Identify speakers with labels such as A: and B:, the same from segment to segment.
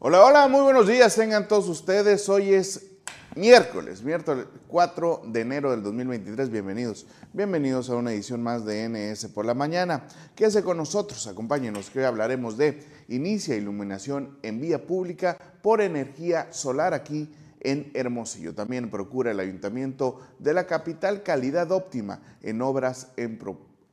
A: Hola, hola, muy buenos días, tengan todos ustedes. Hoy es miércoles, miércoles 4 de enero del 2023. Bienvenidos, bienvenidos a una edición más de NS por la mañana. Quédese con nosotros, acompáñenos que hoy hablaremos de inicia iluminación en vía pública por energía solar aquí en Hermosillo. También procura el ayuntamiento de la capital calidad óptima en obras en,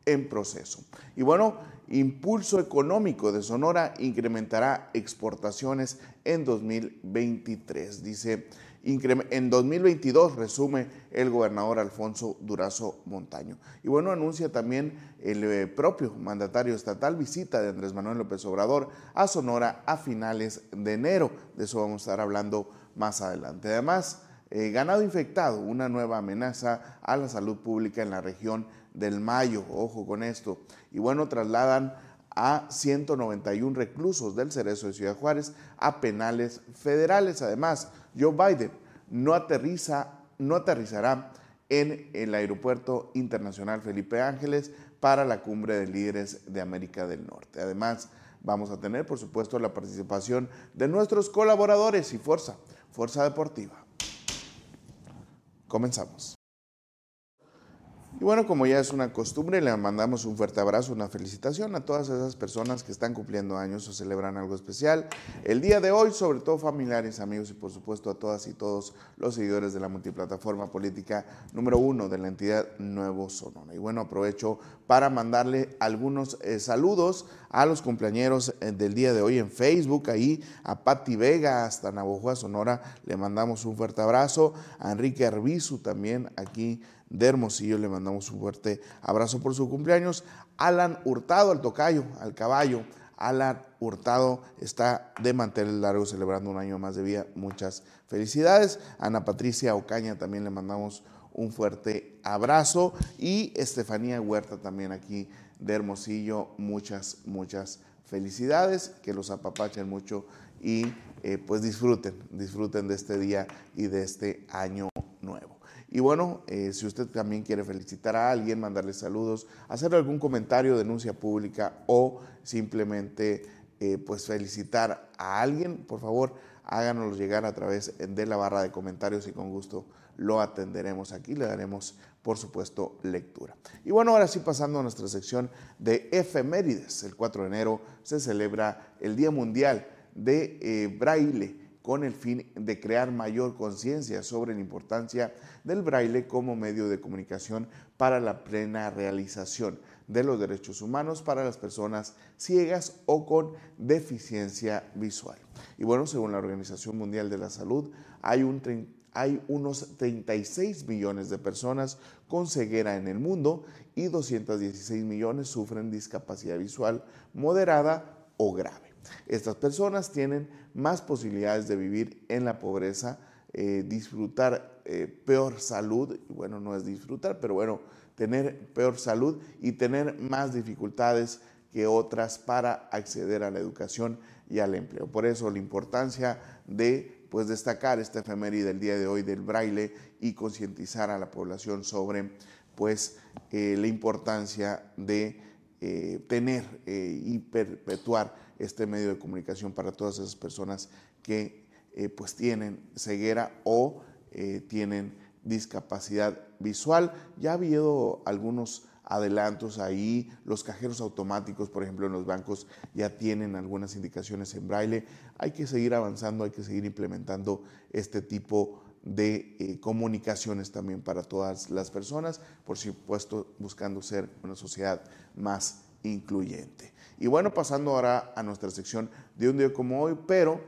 A: en proceso. Y bueno, impulso económico de Sonora incrementará exportaciones en 2023. Dice, en 2022 resume el gobernador Alfonso Durazo Montaño. Y bueno, anuncia también el eh, propio mandatario estatal visita de Andrés Manuel López Obrador a Sonora a finales de enero. De eso vamos a estar hablando más adelante. Además, eh, ganado infectado, una nueva amenaza a la salud pública en la región del Mayo, ojo con esto. Y bueno, trasladan a 191 reclusos del Cerezo de Ciudad Juárez a penales federales. Además, Joe Biden no, aterriza, no aterrizará en el Aeropuerto Internacional Felipe Ángeles para la cumbre de líderes de América del Norte. Además, vamos a tener, por supuesto, la participación de nuestros colaboradores y Fuerza, Fuerza Deportiva. Comenzamos. Bueno, como ya es una costumbre, le mandamos un fuerte abrazo, una felicitación a todas esas personas que están cumpliendo años o celebran algo especial. El día de hoy, sobre todo familiares, amigos y por supuesto a todas y todos los seguidores de la multiplataforma política número uno de la entidad Nuevo Sonora. Y bueno, aprovecho para mandarle algunos eh, saludos a los cumpleañeros eh, del día de hoy en Facebook, ahí a Patti Vega hasta Navojoa, Sonora, le mandamos un fuerte abrazo, a Enrique Arbizu también aquí de Hermosillo. Le mandamos un fuerte abrazo por su cumpleaños. Alan Hurtado, al tocayo, al caballo. Alan Hurtado está de mantel largo celebrando un año más de vida. Muchas felicidades. Ana Patricia Ocaña también le mandamos un fuerte abrazo. Y Estefanía Huerta también aquí de Hermosillo. Muchas, muchas felicidades. Que los apapachen mucho y eh, pues disfruten, disfruten de este día y de este año nuevo. Y bueno, eh, si usted también quiere felicitar a alguien, mandarle saludos, hacer algún comentario, denuncia pública o simplemente eh, pues felicitar a alguien, por favor, háganoslo llegar a través de la barra de comentarios y con gusto lo atenderemos aquí, le daremos por supuesto lectura. Y bueno, ahora sí pasando a nuestra sección de efemérides. El 4 de enero se celebra el Día Mundial de eh, Braille con el fin de crear mayor conciencia sobre la importancia del braille como medio de comunicación para la plena realización de los derechos humanos para las personas ciegas o con deficiencia visual. Y bueno, según la Organización Mundial de la Salud, hay, un, unos 36 millones de personas con ceguera en el mundo y 216 millones sufren discapacidad visual moderada o grave. Estas personas tienen más posibilidades de vivir en la pobreza, eh, disfrutar eh, peor salud, bueno, no es disfrutar, pero bueno, tener peor salud y tener más dificultades que otras para acceder a la educación y al empleo. Por eso la importancia de pues destacar esta efeméride del día de hoy del braille y concientizar a la población sobre pues eh, la importancia de tener y perpetuar este medio de comunicación para todas esas personas que eh, pues tienen ceguera o eh, tienen discapacidad visual. Ya ha habido algunos adelantos ahí, los cajeros automáticos, por ejemplo, en los bancos ya tienen algunas indicaciones en braille. Hay que seguir avanzando, hay que seguir implementando este tipo de eh, comunicaciones también para todas las personas, por supuesto buscando ser una sociedad más incluyente. Y bueno, pasando ahora a nuestra sección de un día como hoy, pero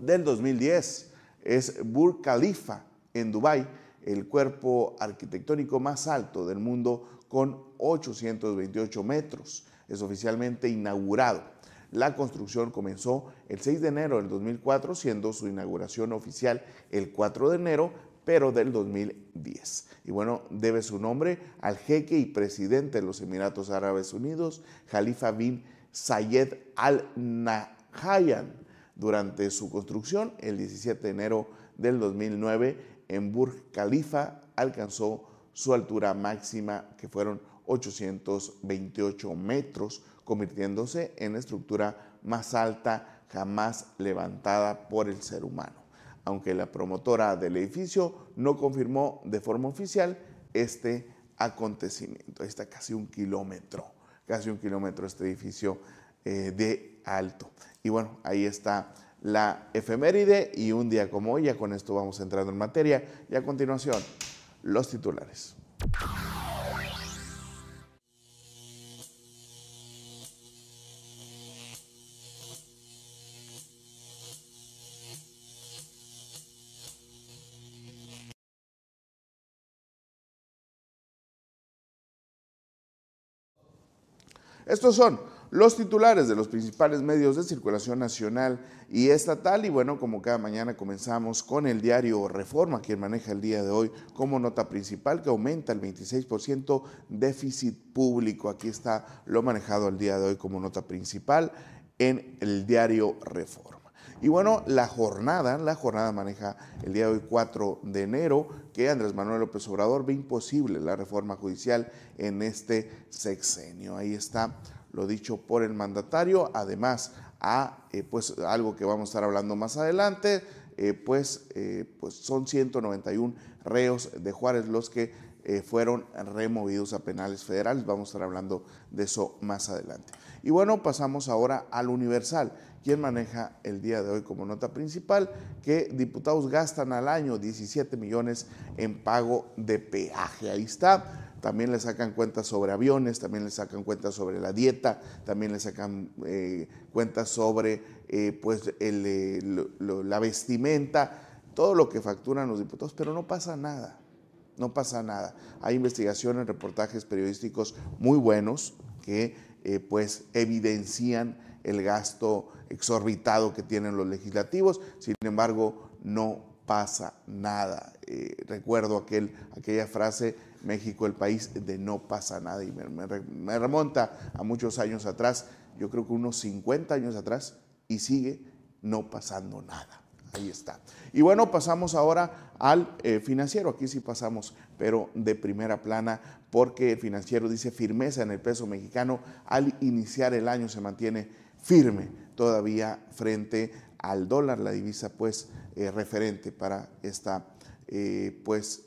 A: del 2010, es Burj Khalifa en Dubái, el cuerpo arquitectónico más alto del mundo con 828 metros. Es oficialmente inaugurado. La construcción comenzó el 6 de enero del 2004, siendo su inauguración oficial el 4 de enero, pero del 2010. Y bueno, debe su nombre al jeque y presidente de los Emiratos Árabes Unidos, Khalifa bin Zayed Al Nahyan. Durante su construcción, el 17 de enero del 2009, en Burj Khalifa alcanzó su altura máxima, que fueron 828 metros, convirtiéndose en la estructura más alta jamás levantada por el ser humano. Aunque la promotora del edificio no confirmó de forma oficial este acontecimiento. Ahí está casi un kilómetro, casi un kilómetro este edificio eh, de alto. Y bueno, ahí está la efeméride y un día como hoy, ya con esto vamos entrando en materia y a continuación los titulares. Estos son los titulares de los principales medios de circulación nacional y estatal. Y bueno, como cada mañana comenzamos con el diario Reforma, quien maneja el día de hoy como nota principal que aumenta el 26% déficit público. Aquí está lo manejado el día de hoy como nota principal en el diario Reforma. Y bueno, la jornada, la jornada maneja el día de hoy 4 de enero que Andrés Manuel López Obrador ve imposible la reforma judicial en este sexenio. Ahí está lo dicho por el mandatario, además a eh, pues algo que vamos a estar hablando más adelante, eh, pues, eh, pues son 191 reos de Juárez los que fueron removidos a penales federales, vamos a estar hablando de eso más adelante. Y bueno, pasamos ahora al Universal, quien maneja el día de hoy como nota principal que diputados gastan al año 17 millones en pago de peaje. Ahí está también le sacan cuentas sobre aviones, también le sacan cuentas sobre la dieta, también le sacan eh, cuentas sobre eh, pues eh, la vestimenta, todo lo que facturan los diputados, pero no pasa nada, no pasa nada. Hay investigaciones, reportajes periodísticos muy buenos que pues evidencian el gasto exorbitado que tienen los legislativos, sin embargo no pasa nada. recuerdo aquel, aquella frase México el país de no pasa nada y me, remonta a muchos años atrás, yo creo que unos 50 años atrás y sigue no pasando nada. Ahí está. Y bueno, pasamos ahora al eh, financiero. Aquí sí pasamos, pero de primera plana, porque el financiero dice firmeza en el peso mexicano. Al iniciar el año se mantiene firme todavía frente al dólar, la divisa pues eh, referente para esta eh, pues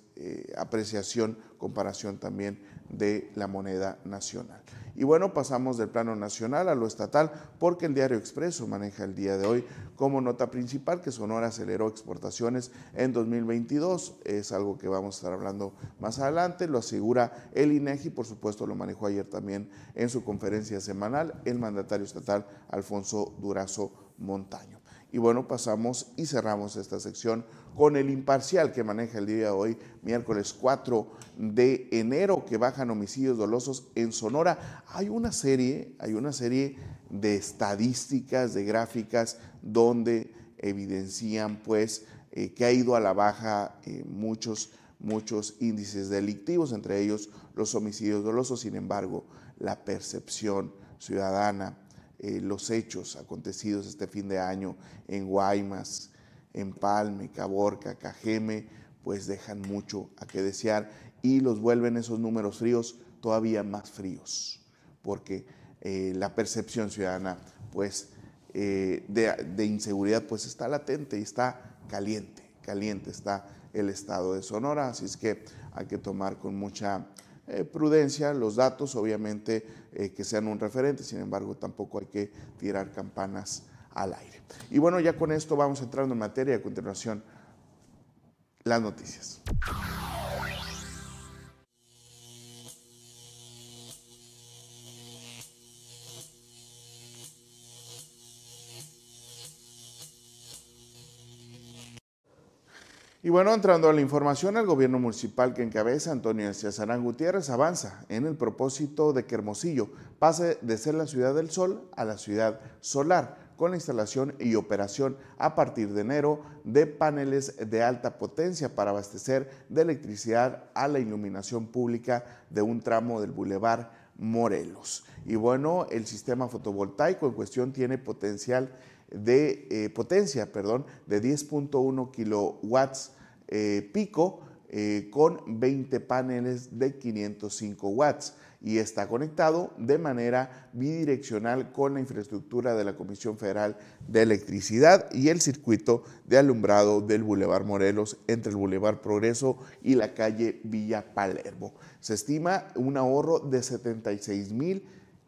A: apreciación comparación también de la moneda nacional. Y bueno, pasamos del plano nacional a lo estatal porque el diario Expreso maneja el día de hoy como nota principal que Sonora aceleró exportaciones en 2022. Es algo que vamos a estar hablando más adelante. Lo asegura el INEGI, por supuesto lo manejó ayer también en su conferencia semanal el mandatario estatal Alfonso Durazo Montaño. Y bueno, pasamos y cerramos esta sección con el imparcial que maneja el día de hoy, miércoles 4 de enero, que bajan homicidios dolosos en Sonora. Hay una serie, hay una serie de estadísticas, de gráficas, donde evidencian pues eh, que ha ido a la baja eh, muchos, muchos índices delictivos, entre ellos los homicidios dolosos. Sin embargo, la percepción ciudadana eh, los hechos acontecidos este fin de año en Guaymas, en Palme, Caborca, Cajeme, pues dejan mucho a que desear y los vuelven esos números fríos todavía más fríos, porque eh, la percepción ciudadana pues eh, de, inseguridad pues está latente y está caliente, caliente está el estado de Sonora, así es que hay que tomar con mucha eh, prudencia, los datos obviamente que sean un referente, sin embargo tampoco hay que tirar campanas al aire. Y bueno, ya con esto vamos entrando en materia, a continuación las noticias. Y bueno, entrando a la información, el gobierno municipal que encabeza Antonio Cesarán Gutiérrez avanza en el propósito de que Hermosillo pase de ser la ciudad del sol a la ciudad solar, con la instalación y operación a partir de enero de paneles de alta potencia para abastecer de electricidad a la iluminación pública de un tramo del Boulevard Morelos. Y bueno, el sistema fotovoltaico en cuestión tiene potencial de eh, potencia, perdón, de 10.1 kilowatts eh, pico eh, con 20 paneles de 505 watts y está conectado de manera bidireccional con la infraestructura de la Comisión Federal de Electricidad y el circuito de alumbrado del Boulevard Morelos entre el Boulevard Progreso y la calle Villa Palermo. Se estima un ahorro de 76 mil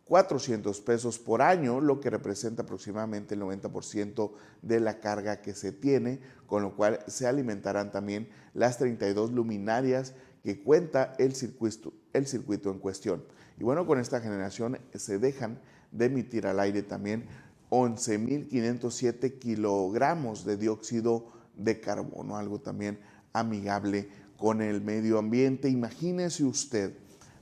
A: 400 pesos por año, lo que representa aproximadamente el 90% de la carga que se tiene, con lo cual se alimentarán también las 32 luminarias que cuenta el circuito, el circuito en cuestión. Y bueno, con esta generación se dejan de emitir al aire también 11.507 kilogramos de dióxido de carbono, algo también amigable con el medio ambiente. Imagínese usted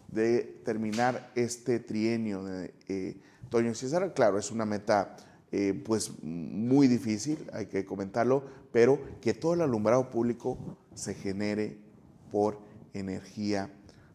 A: de terminar este trienio de eh, Toño César. Claro, es una meta eh, pues muy difícil, hay que comentarlo, pero que todo el alumbrado público se genere por energía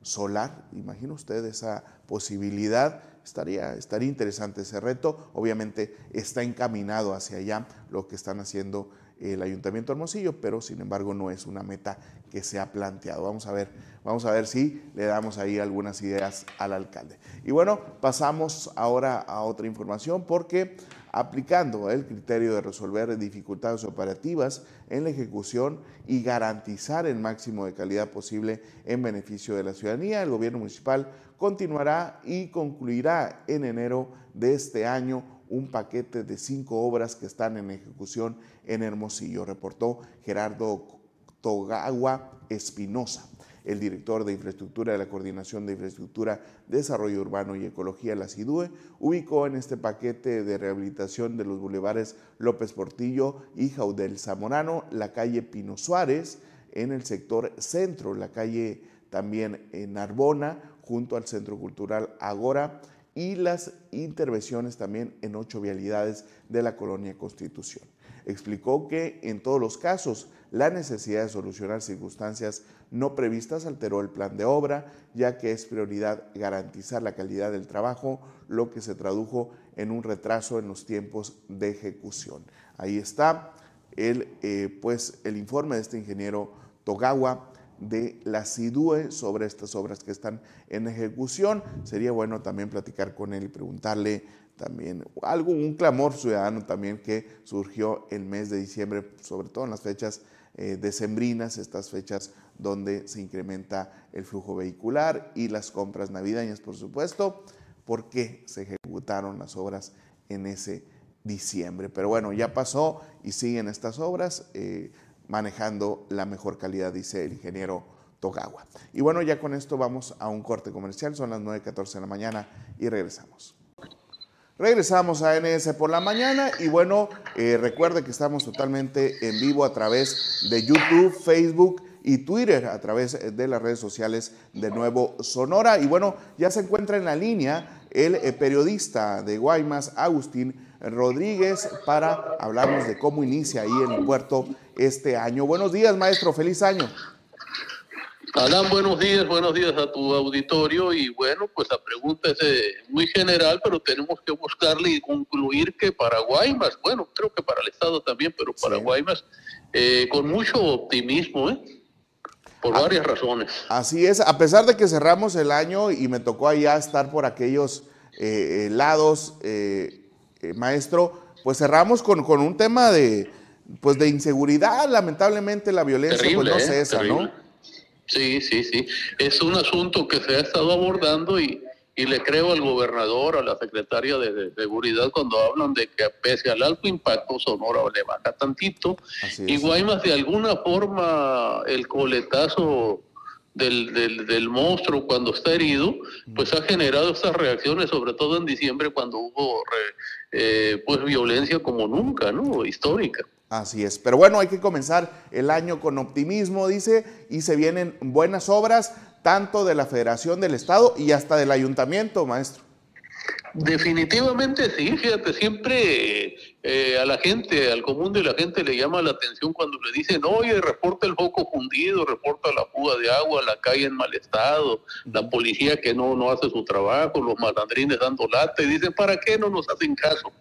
A: solar. Imagina usted esa posibilidad. Estaría, estaría interesante ese reto. Obviamente está encaminado hacia allá lo que están haciendo el Ayuntamiento de Hermosillo, pero sin embargo no es una meta que se ha planteado. Vamos a ver, vamos a ver si le damos ahí algunas ideas al alcalde. Y bueno, pasamos ahora a otra información porque aplicando el criterio de resolver dificultades operativas en la ejecución y garantizar el máximo de calidad posible en beneficio de la ciudadanía, el gobierno municipal continuará y concluirá en enero de este año un paquete de cinco obras que están en ejecución en Hermosillo, reportó Gerardo Togagua Espinosa, el director de infraestructura de la Coordinación de Infraestructura, Desarrollo Urbano y Ecología, la CIDUE, ubicó en este paquete de rehabilitación de los bulevares López Portillo y Jaudel Zamorano, la calle Pino Suárez, en el sector centro, la calle también en Narbona, junto al Centro Cultural Agora, y las intervenciones también en ocho vialidades de la colonia Constitución. Explicó que en todos los casos la necesidad de solucionar circunstancias no previstas alteró el plan de obra, ya que es prioridad garantizar la calidad del trabajo, lo que se tradujo en un retraso en los tiempos de ejecución. Ahí está el, eh, pues, el informe de este ingeniero Togawa de la CIDUE sobre estas obras que están en ejecución. Sería bueno también platicar con él y preguntarle también algo, un clamor ciudadano también que surgió el mes de diciembre, sobre todo en las fechas eh, decembrinas, estas fechas donde se incrementa el flujo vehicular y las compras navideñas, por supuesto, por qué se ejecutaron las obras en ese diciembre. Pero bueno, ya pasó y siguen estas obras. Eh, manejando la mejor calidad, dice el ingeniero Togawa. Y bueno, ya con esto vamos a un corte comercial, son las 9.14 de la mañana y regresamos. Regresamos a NS por la mañana y bueno, eh, recuerde que estamos totalmente en vivo a través de YouTube, Facebook y Twitter, a través de las redes sociales de Nuevo Sonora. Y bueno, ya se encuentra en la línea el eh, periodista de Guaymas, Agustín Rodríguez, para hablarnos de cómo inicia ahí en el puerto este año. Buenos días, maestro, feliz año.
B: Alan, buenos días, buenos días a tu auditorio y bueno, pues la pregunta es eh, muy general, pero tenemos que buscarle y concluir que para Guaymas, bueno, creo que para el Estado también, pero para Guaymas, eh, con mucho optimismo, ¿eh? Por ah, varias razones.
A: Así es, a pesar de que cerramos el año y me tocó allá estar por aquellos eh, lados, maestro, pues cerramos con, con un tema de pues de inseguridad, lamentablemente la violencia pues no ¿eh? cesa, ¿no?
B: Sí, sí, sí. Es un asunto que se ha estado abordando y, y le creo al gobernador, a la secretaria de, Seguridad, cuando hablan de que pese al alto impacto Sonora le baja tantito. Y Guaymas, de alguna forma, el coletazo del, del, del, monstruo cuando está herido, pues ha generado estas reacciones, sobre todo en diciembre cuando hubo eh, pues violencia como nunca, ¿no? Histórica.
A: Así es, pero bueno, hay que comenzar el año con optimismo, dice, y se vienen buenas obras, tanto de la Federación del Estado y hasta del Ayuntamiento, maestro.
B: Definitivamente sí, fíjate, siempre eh, a la gente, al común de la gente le llama la atención cuando le dicen, oye, reporta el foco fundido, reporta la fuga de agua, la calle en mal estado, la policía que no, no hace su trabajo, los malandrines dando lata, y dicen, ¿para qué no nos hacen caso?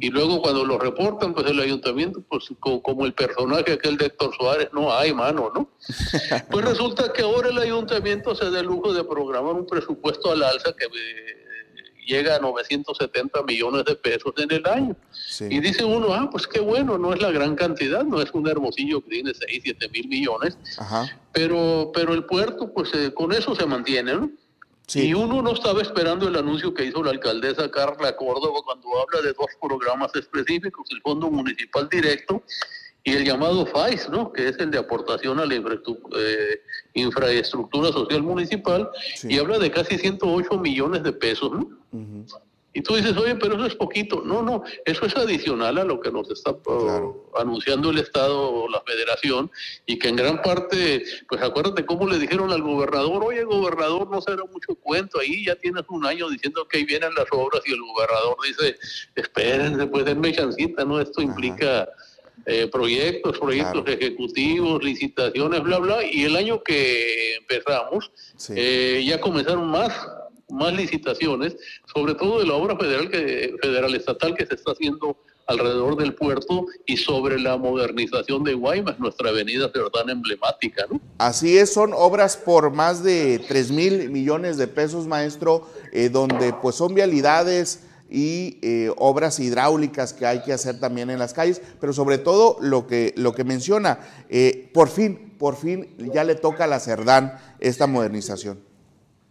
B: Y luego cuando lo reportan, pues el ayuntamiento, pues como, el personaje aquel de Héctor Suárez, no hay mano, ¿no? pues resulta que ahora el ayuntamiento se da el lujo de programar un presupuesto al alza que... Eh, llega a 970 millones de pesos en el año. Y dice uno, ah, pues qué bueno, no es la gran cantidad, no es un hermosillo que tiene 6, 7 mil millones, Pero, pero el puerto, pues eh, con eso se mantiene, ¿no? Y uno no estaba esperando el anuncio que hizo la alcaldesa Carla Córdoba cuando habla de dos programas específicos, el Fondo Municipal Directo y el llamado FAIS, ¿no? que es el de aportación a la eh, infraestructura social municipal, y habla de casi 108 millones de pesos. ¿no? Y tú dices, oye, pero eso es poquito. No, no, eso es adicional a lo que nos está uh, anunciando el Estado o la Federación, y que en gran parte, pues acuérdate cómo le dijeron al gobernador, oye, gobernador, no será mucho cuento, ahí ya tienes un año diciendo que ahí vienen las obras, y el gobernador dice, espérense, pues denme chancita, ¿no? Esto implica... Eh, proyectos, proyectos ejecutivos, licitaciones, bla, bla, y el año que empezamos eh, ya comenzaron más más licitaciones, sobre todo de la obra federal, que, federal estatal que se está haciendo alrededor del puerto y sobre la modernización de Guaymas, nuestra avenida tan emblemática. ¿no?
A: Así es, son obras por más de 3 mil millones de pesos, maestro, eh, donde pues son vialidades, y eh, obras hidráulicas que hay que hacer también en las calles, pero sobre todo lo que, lo que menciona, eh, por fin, por fin ya le toca a la Cerdán esta modernización.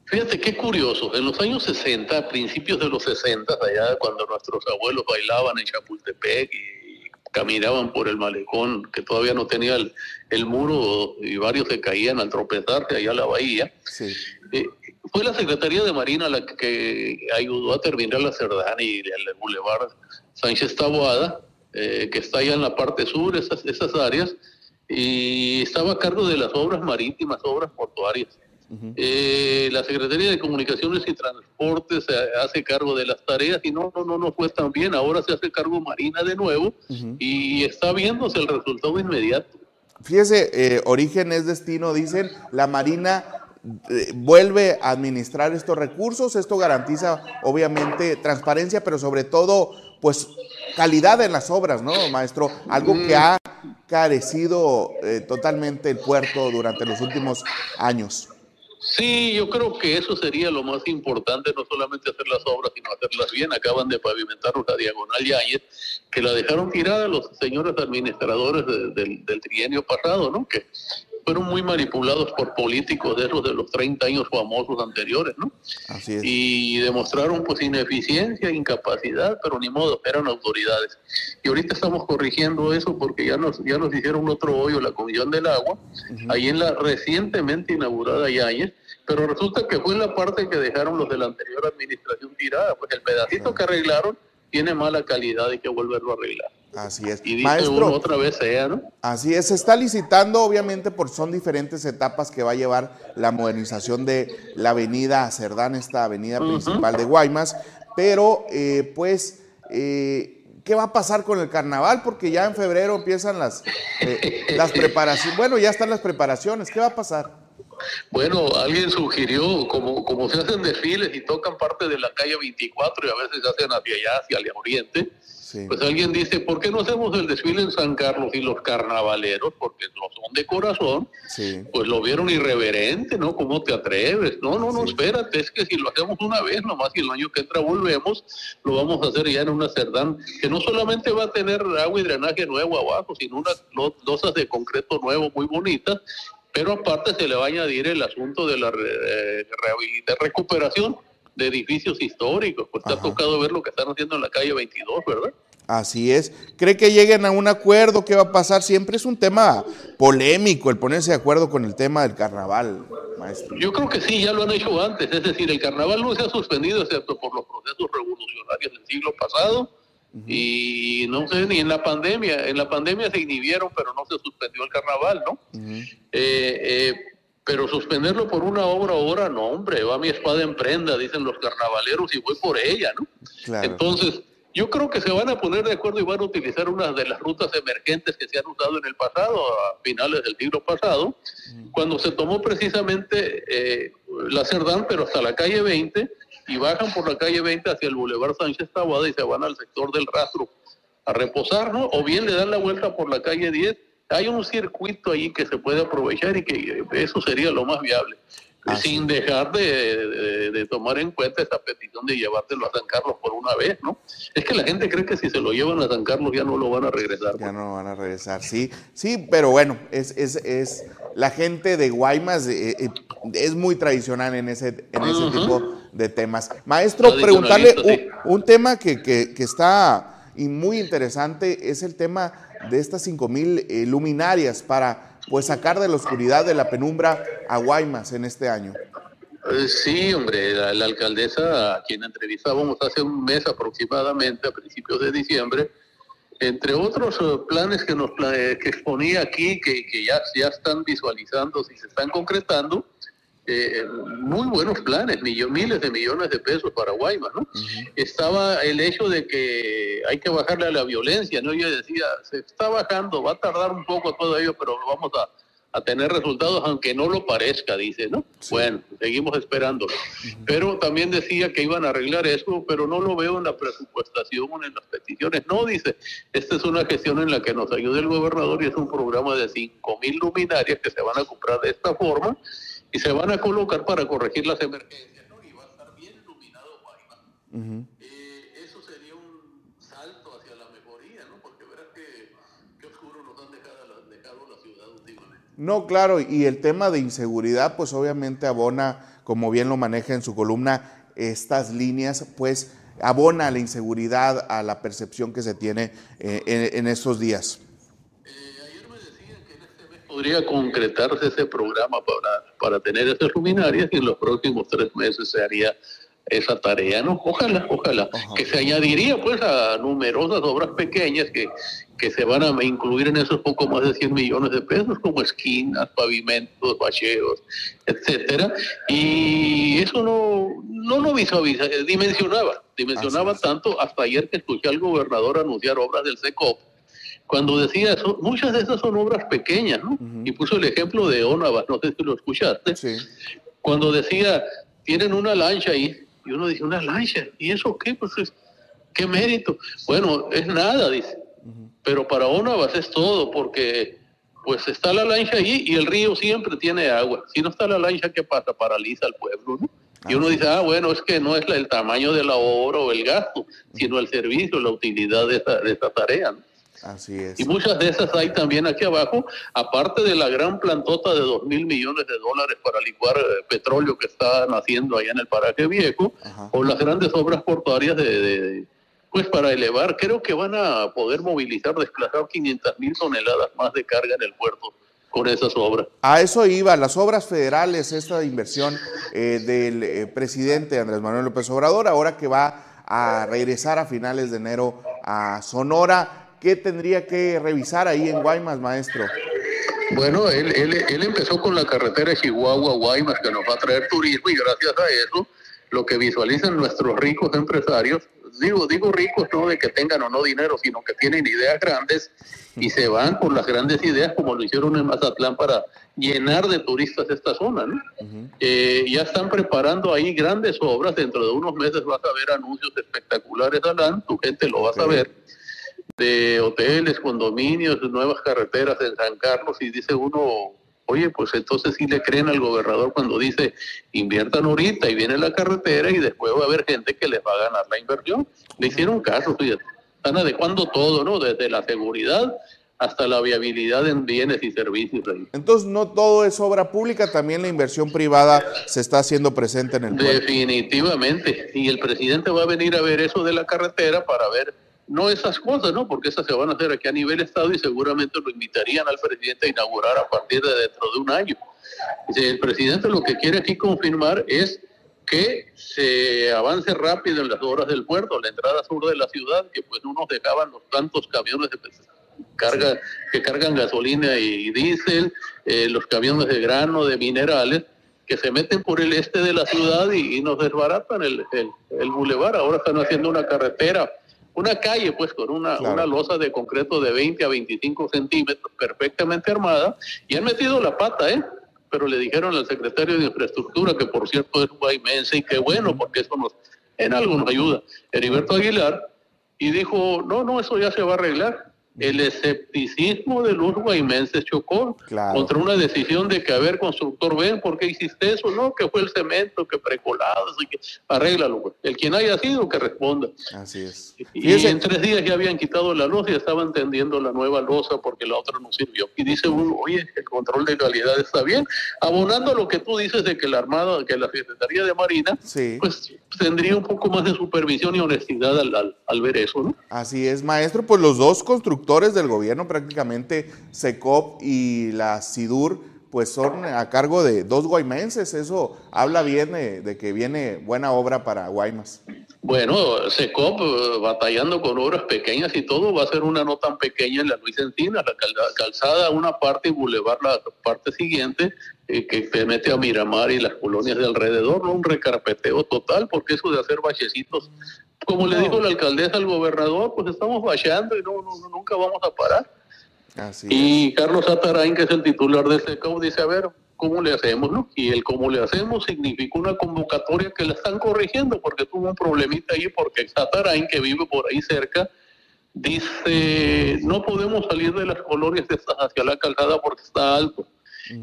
B: Fíjate qué curioso, en los años 60, principios de los 60, allá cuando nuestros abuelos bailaban en Chapultepec y caminaban por el malecón, que todavía no tenía el, muro y varios se caían al tropezarse allá a la bahía. Sí. Eh, fue la Secretaría de Marina la que ayudó a terminar la Cerdán y el Boulevard Sánchez Taboada, eh, que está allá en la parte sur, esas, esas áreas, y estaba a cargo de las obras marítimas, obras portuarias. Eh, la Secretaría de Comunicaciones y Transportes se hace cargo de las tareas y no, no, no, no fue tan bien. Ahora se hace cargo Marina de nuevo y está viéndose el resultado inmediato.
A: Fíjese, eh, origen es destino, dicen, la Marina eh, vuelve a administrar estos recursos. Esto garantiza, obviamente, transparencia, pero sobre todo, pues, calidad en las obras, ¿no, maestro? Algo que ha carecido eh, totalmente el puerto durante los últimos años.
B: Sí, yo creo que eso sería lo más importante, no solamente hacer las obras, sino hacerlas bien. Acaban de pavimentar una diagonal Yáñez, que la dejaron tirada los señores administradores del, del trienio pasado, ¿no? Que fueron muy manipulados por políticos de esos de los 30 años famosos anteriores, ¿no? Así es. Y demostraron pues ineficiencia, incapacidad, pero ni modo, eran autoridades. Y ahorita estamos corrigiendo eso porque ya nos, ya nos hicieron otro hoyo, la Comisión del Agua, ahí en la recientemente inaugurada Yáñez, pero resulta que fue en la parte que dejaron los de la anterior administración tirada, pues el pedacito que arreglaron tiene mala calidad, hay que volverlo a arreglar.
A: Así es.
B: Y Maestro, otra vez sea, ¿no?
A: Así es, se está licitando, obviamente, por son diferentes etapas que va a llevar la modernización de la avenida Cerdán, esta avenida principal de Guaymas, pero eh, pues, eh, ¿qué va a pasar con el carnaval? Porque ya en febrero empiezan las, eh, las preparaciones, bueno, ya están las preparaciones, ¿qué va a pasar?
B: Bueno, alguien sugirió, como, como se hacen desfiles y tocan parte de la calle 24 y a veces se hacen hacia allá, hacia el oriente, pues alguien dice, ¿por qué no hacemos el desfile en San Carlos y los carnavaleros, porque no son de corazón, pues lo vieron irreverente, ¿no? ¿Cómo te atreves? No, no, no, espérate, es que si lo hacemos una vez nomás y el año que entra volvemos, lo vamos a hacer ya en una cerdán que no solamente va a tener agua y drenaje nuevo abajo, sino unas losas de concreto nuevo muy bonitas, pero aparte se le va a añadir el asunto de la eh, de recuperación de edificios históricos, pues te ha tocado ver lo que están haciendo en la calle 22, ¿verdad?
A: Así es. ¿Cree que lleguen a un acuerdo? ¿Qué va a pasar? Siempre es un tema polémico el ponerse de acuerdo con el tema del carnaval, maestro.
B: Yo creo que sí, ya lo han hecho antes. Es decir, el carnaval no se ha suspendido excepto por los procesos revolucionarios del siglo pasado. Y no sé, ni en la pandemia. En la pandemia se inhibieron, pero no se suspendió el carnaval, ¿no? eh, eh, pero suspenderlo por una obra o hora, no, hombre, va mi espada en prenda, dicen los carnavaleros, y voy por ella, ¿no? Entonces, Yo creo que se van a poner de acuerdo y van a utilizar una de las rutas emergentes que se han usado en el pasado, a finales del siglo pasado, cuando se tomó precisamente eh, la Cerdán, pero hasta la calle 20, y bajan por la calle 20 hacia el Boulevard Sánchez Taboada y se van al sector del rastro a reposar, ¿no? O bien le dan la vuelta por la calle 10. Hay un circuito ahí que se puede aprovechar y que eso sería lo más viable. sin dejar de, tomar en cuenta esta petición de llevártelo a San Carlos por una vez, ¿no? Es que la gente cree que si se lo llevan a San Carlos ya no lo van a regresar.
A: Ya no van a regresar, sí, sí, pero bueno, es, es, es la gente de Guaymas eh, eh, es muy tradicional en ese, en ese tipo de temas. Maestro, preguntarle un, tema que, que, que está y muy interesante es el tema de estas 5.000 eh, luminarias para pues sacar de la oscuridad de la penumbra a Guaymas en este año.
B: Eh, sí, hombre, la, alcaldesa a quien entrevistábamos hace un mes aproximadamente, a principios de diciembre, entre otros eh, planes que nos que exponía aquí, que, que ya, ya están visualizando, si se están concretando, eh, muy buenos planes, miles de millones de pesos para Guaymas, ¿no? Estaba el hecho de que hay que bajarle a la violencia, ¿no? Yo decía, se está bajando, va a tardar un poco todo ello, pero vamos a, tener resultados aunque no lo parezca, dice, ¿no? Bueno, seguimos esperando. Pero también decía que iban a arreglar eso, pero no lo veo en la presupuestación o en las peticiones. No, dice, esta es una gestión en la que nos ayuda el gobernador y es un programa de 5 mil luminarias que se van a comprar de esta forma y se van a colocar para corregir las emergencias, ¿no? Y va a estar bien iluminado Guaymas. eh, eso sería un salto hacia la mejoría, ¿no? Porque verás que, oscuro nos han dejado, dejado la ciudad últimamente.
A: No, claro, y el tema de inseguridad, pues obviamente abona, como bien lo maneja en su columna, estas líneas, pues abona la inseguridad a la percepción que se tiene eh, en, en estos días
B: podría concretarse ese programa para, para tener esas luminarias y en los próximos tres meses se haría esa tarea, ¿no? Ojalá, ojalá, que se añadiría pues a numerosas obras pequeñas que, que se van a incluir en esos poco más de 100 millones de pesos, como esquinas, pavimentos, bacheos, etcétera, y eso no, no lo visualiza, eh, dimensionaba, dimensionaba tanto. Hasta ayer que escuché al gobernador anunciar obras del SECOP, cuando decía eso, muchas de esas son obras pequeñas, ¿no? Y puso el ejemplo de Onavas, no sé si lo escuchaste. Sí. Cuando decía, tienen una lancha ahí, y uno dice, una lancha, ¿y eso qué? Pues qué mérito. Bueno, es nada, dice. Pero para Onavas es todo, porque pues está la lancha ahí y el río siempre tiene agua. Si no está la lancha, ¿qué pasa? Paraliza al pueblo, ¿no? Y uno dice, ah, bueno, es que no es el tamaño de la obra o el gasto, sino el servicio, la utilidad de esa, de esa tarea. ¿no?
A: Así es.
B: Y muchas de esas hay también aquí abajo, aparte de la gran plantota de dos mil millones de dólares para licuar eh, petróleo que están haciendo allá en el paraje viejo, o las grandes obras portuarias de, pues para elevar, creo que van a poder movilizar, desplazar 500 mil toneladas más de carga en el puerto con esas obras.
A: A eso iba, las obras federales, esta inversión eh, del eh, presidente Andrés Manuel López Obrador, ahora que va a regresar a finales de enero a Sonora ¿Qué tendría que revisar ahí en Guaymas, maestro?
B: Bueno, él, él, empezó con la carretera Chihuahua-Guaymas, que nos va a traer turismo, y gracias a eso, lo que visualizan nuestros ricos empresarios, digo, digo ricos no de que tengan o no dinero, sino que tienen ideas grandes y se van por las grandes ideas, como lo hicieron en Mazatlán, para llenar de turistas esta zona. ¿no? Eh, ya están preparando ahí grandes obras, dentro de unos meses vas a ver anuncios espectaculares, Alan, tu gente lo va a ver de hoteles, condominios, nuevas carreteras en San Carlos y dice uno, oye, pues entonces sí le creen al gobernador cuando dice inviertan ahorita y viene la carretera y después va a haber gente que les va a ganar la inversión. Le hicieron caso, fíjate. Están adecuando todo, ¿no? Desde la seguridad hasta la viabilidad en bienes y servicios.
A: Entonces, no todo es obra pública, también la inversión privada se está haciendo presente en el
B: pueblo. Definitivamente. Y el presidente va a venir a ver eso de la carretera para ver no esas cosas, ¿no? Porque esas se van a hacer aquí a nivel Estado y seguramente lo invitarían al presidente a inaugurar a partir de dentro de un año. El presidente lo que quiere aquí confirmar es que se avance rápido en las obras del puerto, la entrada sur de la ciudad, que pues no nos dejaban los tantos camiones de carga que cargan gasolina y diésel, eh, los camiones de grano, de minerales, que se meten por el este de la ciudad y, nos desbaratan el, el, el bulevar. Ahora están haciendo una carretera una calle pues con una, una losa de concreto de 20 a 25 centímetros perfectamente armada y han metido la pata, ¿eh? Pero le dijeron al secretario de Infraestructura, que por cierto es guaymense y qué bueno, porque eso nos, en algo nos ayuda, Heriberto Aguilar, y dijo, no, no, eso ya se va a arreglar el escepticismo de los guaymenses chocó contra una decisión de que, a ver, constructor, ven, ¿por qué hiciste eso? No, que fue el cemento, que precolado, así que arréglalo. El quien haya sido, que responda.
A: Así es.
B: Y, en tres días ya habían quitado la losa y estaban tendiendo la nueva losa porque la otra no sirvió. Y dice uno, oye, el control de calidad está bien. Abonando lo que tú dices de que la Armada, que la Secretaría de Marina, pues tendría un poco más de supervisión y honestidad al, al ver eso, ¿no?
A: Así es, maestro, pues los dos constructores del gobierno, prácticamente SECOP y la SIDUR, pues son a cargo de dos guaymenses. Eso habla bien de, que viene buena obra para Guaymas.
B: Bueno, SECOP eh, batallando con obras pequeñas y todo, va a ser una no tan pequeña en la Luis Encina, la calzada una parte y bulevar la parte siguiente, eh, que te mete a Miramar y las colonias de alrededor, ¿no? Un recarpeteo total, porque eso de hacer bachecitos como le dijo la alcaldesa al gobernador, pues estamos vallando y no, nunca vamos a parar. y Carlos Atarain, que es el titular de SECAU, dice, a ver, ¿cómo le hacemos? No? Y el cómo le hacemos significa una convocatoria que la están corrigiendo porque tuvo un problemita ahí porque Atarain, que vive por ahí cerca, dice, no podemos salir de las colonias hacia la calzada porque está alto.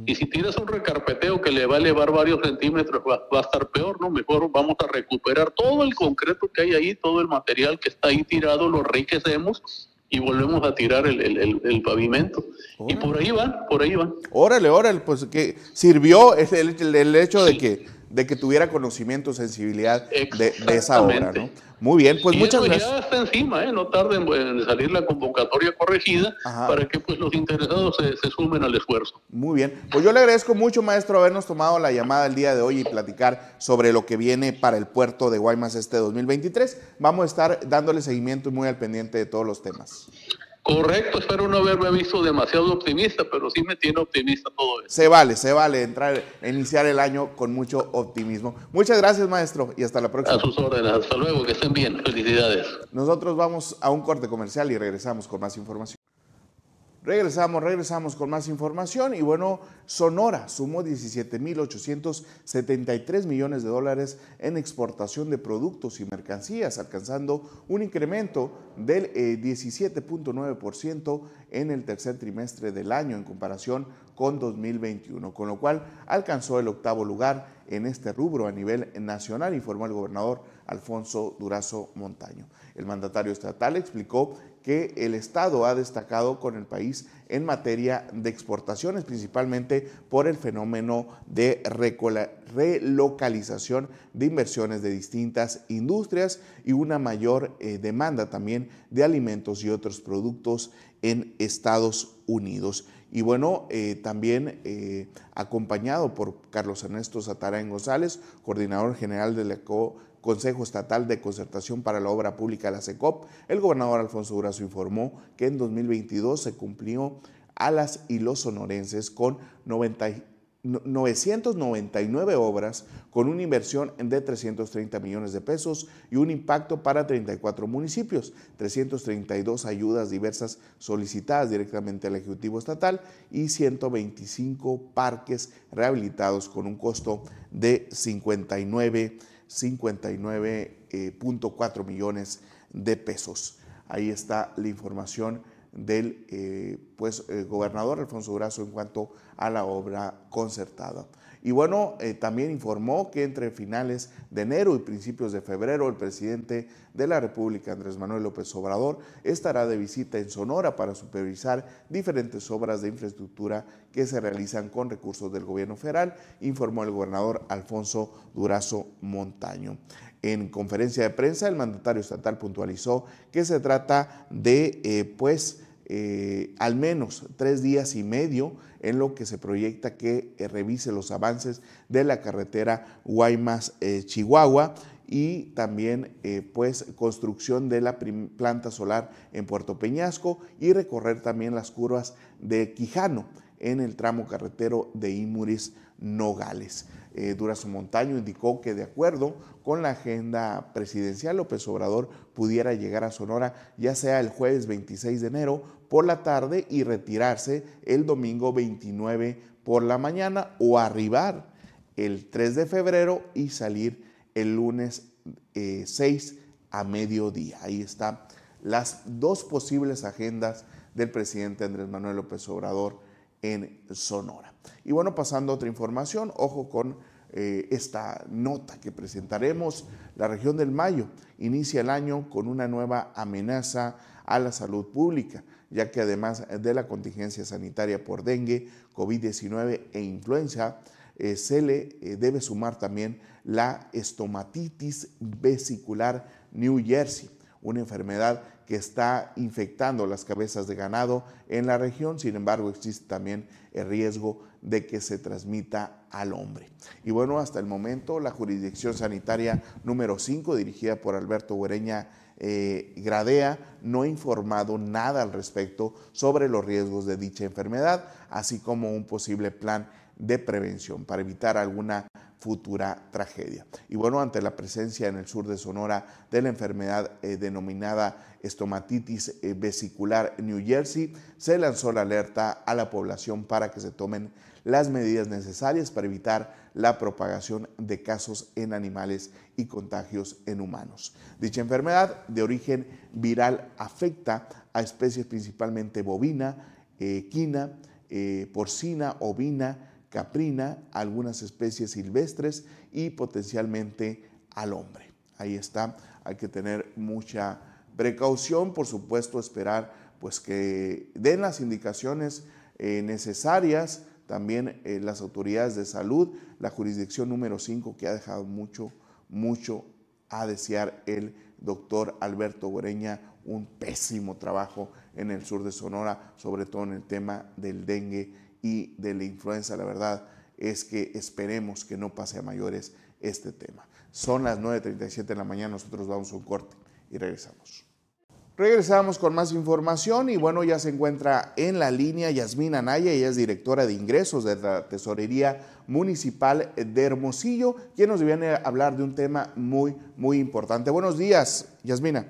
B: Y si tienes un recarpeteo que le va a elevar varios centímetros, va, a estar peor, ¿no? Mejor vamos a recuperar todo el concreto que hay ahí, todo el material que está ahí tirado, lo enriquecemos y volvemos a tirar el, el, pavimento. Y por ahí van, por ahí van.
A: Órale, órale, pues que sirvió el, el hecho de que de que tuviera conocimiento, sensibilidad de, esa obra, ¿no? Muy bien, pues muchas gracias.
B: Ya está encima, ¿eh? no tarden en salir la convocatoria corregida para que pues los interesados se, se, sumen al esfuerzo.
A: Muy bien, pues yo le agradezco mucho, maestro, habernos tomado la llamada el día de hoy y platicar sobre lo que viene para el puerto de Guaymas este 2023. Vamos a estar dándole seguimiento y muy al pendiente de todos los temas.
B: Correcto, espero no haberme visto demasiado optimista, pero sí me tiene optimista todo esto.
A: Se vale, se vale entrar, iniciar el año con mucho optimismo. Muchas gracias, maestro, y hasta la próxima.
B: A sus órdenes, hasta luego, que estén bien, felicidades.
A: Nosotros vamos a un corte comercial y regresamos con más información. Regresamos, regresamos con más información y bueno, Sonora sumó 17.873 millones de dólares en exportación de productos y mercancías, alcanzando un incremento del 17.9% eh, en el tercer trimestre del año en comparación con 2021, con lo cual alcanzó el octavo lugar en este rubro a nivel nacional, informó el gobernador Alfonso Durazo Montaño. El mandatario estatal explicó que el Estado ha destacado con el país en materia de exportaciones, principalmente por el fenómeno de relocalización de inversiones de distintas industrias y una mayor eh, demanda también de alimentos y otros productos en Estados Unidos. Y bueno, eh, también eh, acompañado por Carlos Ernesto Satarain González, coordinador general de la Consejo Estatal de Concertación para la Obra Pública, la SECOP, el gobernador Alfonso Durazo informó que en 2022 se cumplió a las y los sonorenses con 999 obras con una inversión de 330 millones de pesos y un impacto para 34 municipios, 332 ayudas diversas solicitadas directamente al Ejecutivo Estatal y 125 parques rehabilitados con un costo de 59 59.4 eh, millones de pesos. Ahí está la información del eh, pues, eh, gobernador Alfonso Durazo en cuanto a la obra concertada. Y bueno, eh, también informó que entre finales de enero y principios de febrero el presidente de la República, Andrés Manuel López Obrador, estará de visita en Sonora para supervisar diferentes obras de infraestructura que se realizan con recursos del gobierno federal, informó el gobernador Alfonso Durazo Montaño. En conferencia de prensa, el mandatario estatal puntualizó que se trata de, pues, eh, al menos tres días y medio en lo que se proyecta que eh, revise los avances de la carretera Guaymas-Chihuahua y también pues construcción de la planta solar en Puerto Peñasco y recorrer también las curvas de Quijano en el tramo carretero de Imuris Nogales. Eh, Durazo Montaño indicó que de acuerdo con la agenda presidencial, López Obrador pudiera llegar a Sonora ya sea el jueves 26 de enero por la tarde y retirarse el domingo 29 por la mañana o arribar el 3 de febrero y salir el lunes 6 eh, a mediodía. Ahí están las dos posibles agendas del presidente Andrés Manuel López Obrador en Sonora. Y bueno, pasando a otra información, ojo con eh, esta nota que presentaremos. La región del Mayo inicia el año con una nueva amenaza a la salud pública, ya que además de la contingencia sanitaria por dengue, COVID-19 e influenza, eh, se le eh, debe sumar también la estomatitis vesicular New Jersey, una enfermedad que está infectando las cabezas de ganado en la región, sin embargo existe también el riesgo de que se transmita al hombre. Y bueno, hasta el momento la jurisdicción sanitaria número 5, dirigida por Alberto Guereña eh, Gradea, no ha informado nada al respecto sobre los riesgos de dicha enfermedad, así como un posible plan de prevención para evitar alguna futura tragedia. Y bueno, ante la presencia en el sur de Sonora de la enfermedad eh, denominada estomatitis eh, vesicular New Jersey, se lanzó la alerta a la población para que se tomen las medidas necesarias para evitar la propagación de casos en animales y contagios en humanos. Dicha enfermedad de origen viral afecta a especies principalmente bovina, equina, eh, porcina, ovina, caprina, algunas especies silvestres y potencialmente al hombre. Ahí está, hay que tener mucha precaución, por supuesto, esperar pues que den las indicaciones eh, necesarias, también eh, las autoridades de salud, la jurisdicción número 5 que ha dejado mucho, mucho a desear el doctor Alberto Goreña, un pésimo trabajo en el sur de Sonora, sobre todo en el tema del dengue y de la influenza, la verdad es que esperemos que no pase a mayores este tema. Son las 9.37 de la mañana, nosotros vamos a un corte y regresamos. Regresamos con más información y bueno, ya se encuentra en la línea Yasmina Anaya, ella es directora de ingresos de la Tesorería Municipal de Hermosillo, quien nos viene a hablar de un tema muy, muy importante. Buenos días, Yasmina.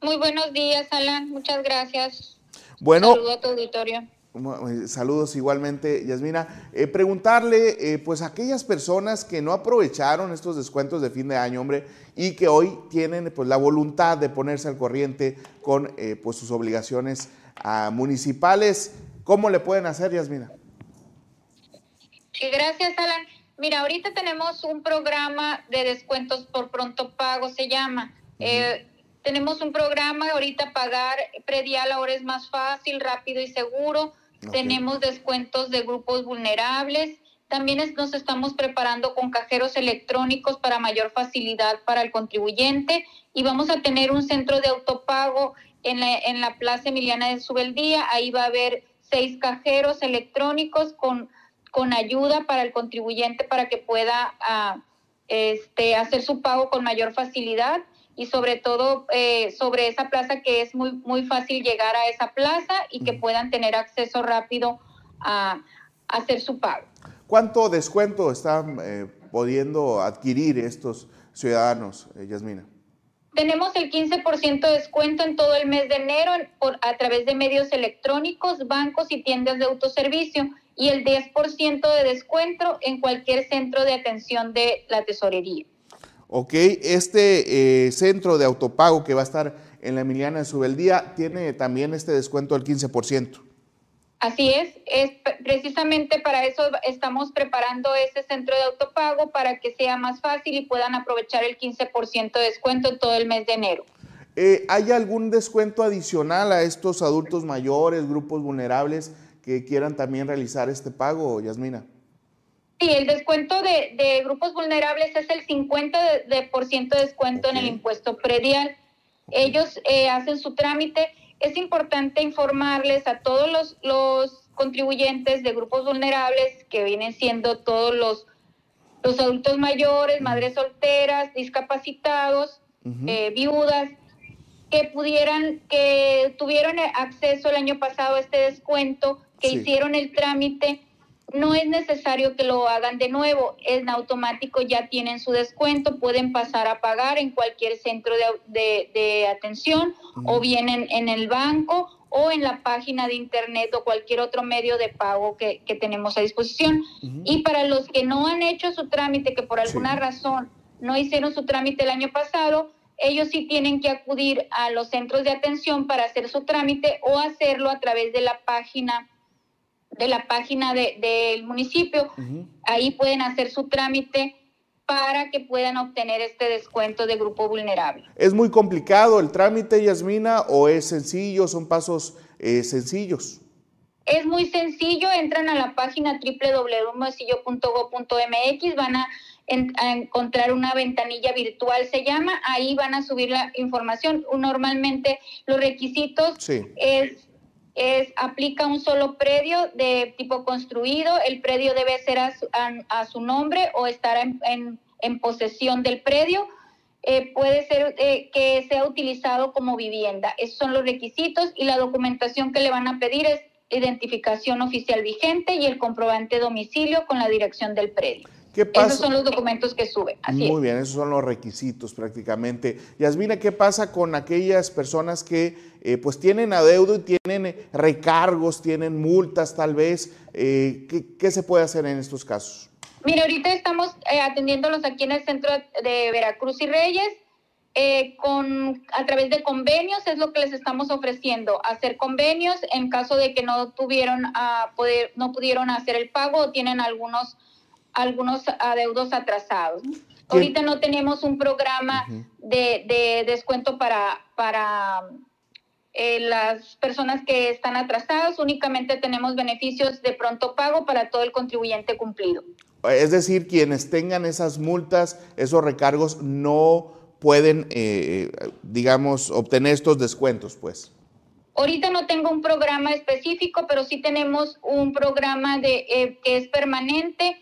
C: Muy buenos días, Alan, muchas gracias. Bueno, Saludo a tu auditorio.
A: Eh, saludos igualmente, Yasmina. Eh, preguntarle, eh, pues, a aquellas personas que no aprovecharon estos descuentos de fin de año, hombre, y que hoy tienen, pues, la voluntad de ponerse al corriente con, pues, sus obligaciones ah, municipales, ¿cómo le pueden hacer, Yasmina?
C: Gracias, Alan. Mira, ahorita tenemos un programa de descuentos por pronto pago, se llama. tenemos un programa, ahorita pagar predial ahora es más fácil, rápido y seguro tenemos descuentos de grupos vulnerables. También nos estamos preparando con cajeros electrónicos para mayor facilidad para el contribuyente y vamos a tener un centro de autopago en la, en la Plaza Emiliana de Subeldía. Ahí va a haber seis cajeros electrónicos con, con ayuda para el contribuyente para que pueda ah, este, hacer su pago con mayor facilidad y sobre todo eh, sobre esa plaza que es muy, muy fácil llegar a esa plaza y que puedan tener acceso rápido a, hacer su pago.
A: ¿Cuánto descuento están eh, pudiendo adquirir estos ciudadanos, eh, Yasmina?
C: Tenemos el 15% de descuento en todo el mes de enero por, a través de medios electrónicos, bancos y tiendas de autoservicio y el 10% de descuento en cualquier centro de atención de la tesorería.
A: Ok, este eh, centro de autopago que va a estar en la Emiliana de Subeldía tiene también este descuento del 15%.
C: Así es, es precisamente para eso estamos preparando ese centro de autopago para que sea más fácil y puedan aprovechar el 15% de descuento en todo el mes de enero.
A: Eh, ¿Hay algún descuento adicional a estos adultos mayores, grupos vulnerables que quieran también realizar este pago, Yasmina?
C: Sí, el descuento de, grupos vulnerables es el 50% de, por ciento de descuento en el impuesto predial. Ellos eh, hacen su trámite. Es importante informarles a todos los, los contribuyentes de grupos vulnerables, que vienen siendo todos los, los adultos mayores, madres solteras, discapacitados, eh, viudas, que pudieran, que tuvieron acceso el año pasado a este descuento, que hicieron el trámite no es necesario que lo hagan de nuevo, en automático ya tienen su descuento, pueden pasar a pagar en cualquier centro de, atención o bien en, el banco o en la página de internet o cualquier otro medio de pago que, tenemos a disposición. Y para los que no han hecho su trámite, que por alguna razón no hicieron su trámite el año pasado, ellos sí tienen que acudir a los centros de atención para hacer su trámite o hacerlo a través de la página de la página del municipio. Ahí pueden hacer su trámite para que puedan obtener este descuento de grupo vulnerable.
A: ¿Es muy complicado el trámite, Yasmina, o es sencillo? ¿Son pasos eh, sencillos?
C: Es muy sencillo, entran a la página www.mosillo.go.mx, van a, a, encontrar una ventanilla virtual, se llama, ahí van a subir la información. Normalmente los requisitos es es aplica un solo predio de tipo construido, el predio debe ser a su, nombre o estar en, en, posesión del predio. Eh, puede ser eh, que sea utilizado como vivienda. Esos son los requisitos y la documentación que le van a pedir es identificación oficial vigente y el comprobante de domicilio con la dirección del predio. Esos son los documentos que suben.
A: Muy bien, esos son los requisitos prácticamente. Yasmina, ¿qué pasa con aquellas personas que eh, pues tienen adeudo y tienen eh, recargos, tienen multas tal vez? Eh, ¿qué, se puede hacer en estos casos?
C: Mira, ahorita estamos atendiéndolos aquí en el centro de Veracruz y Reyes. con a través de convenios es lo que les estamos ofreciendo hacer convenios en caso de que no tuvieron a poder no pudieron hacer el pago o tienen algunos algunos adeudos atrasados. Ahorita no tenemos un programa de, descuento para, para eh, las personas que están atrasadas, únicamente tenemos beneficios de pronto pago para todo el contribuyente cumplido.
A: Es decir, quienes tengan esas multas, esos recargos, no pueden, eh, digamos, obtener estos descuentos, pues.
C: Ahorita no tengo un programa específico, pero sí tenemos un programa de, eh, que es permanente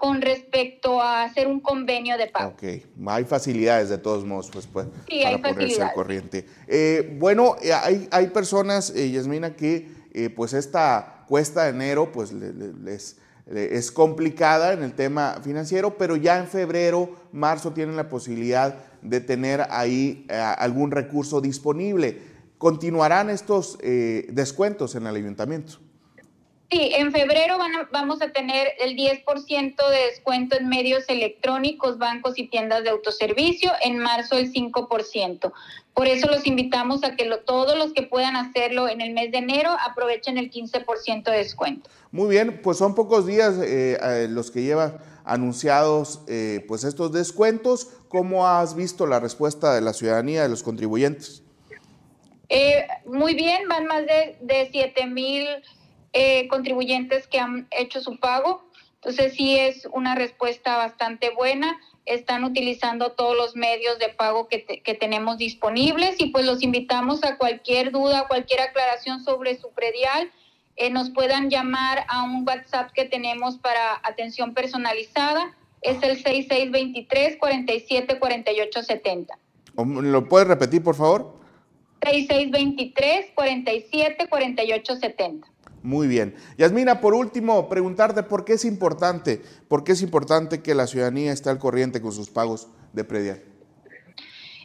C: con respecto a hacer un convenio de pago.
A: Ok, hay facilidades de todos modos, pues, pues
C: sí, para ponerse al
A: corriente. Eh, bueno, eh, hay, hay personas, eh, Yasmina, que pues esta cuesta de enero pues les, es complicada en el tema financiero, pero ya en febrero, marzo tienen la posibilidad de tener ahí algún recurso disponible. ¿Continuarán estos descuentos en el ayuntamiento?
C: Sí, en febrero vamos a tener el 10% de descuento en medios electrónicos, bancos y tiendas de autoservicio, en marzo el 5%. Por eso los invitamos a que todos los que puedan hacerlo en el mes de enero aprovechen el 15% de descuento.
A: Muy bien, pues son pocos días eh, los que llevan anunciados eh, pues estos descuentos. ¿Cómo has visto la respuesta de la ciudadanía, de los contribuyentes?
C: Eh, muy bien, van más de, de 7 mil eh, contribuyentes que han hecho su pago. Entonces sí es una respuesta bastante buena. Están utilizando todos los medios de pago que, tenemos disponibles y pues los invitamos a cualquier duda, cualquier aclaración sobre su predial. Eh, nos puedan llamar a un WhatsApp que tenemos para atención personalizada. Es el 6623 47 48 70.
A: ¿Lo puedes repetir, por favor?
C: 6623 47 48 70.
A: Muy bien. Yasmina, por último, preguntarte por qué es importante, por qué es importante que la ciudadanía esté al corriente con sus pagos de predial.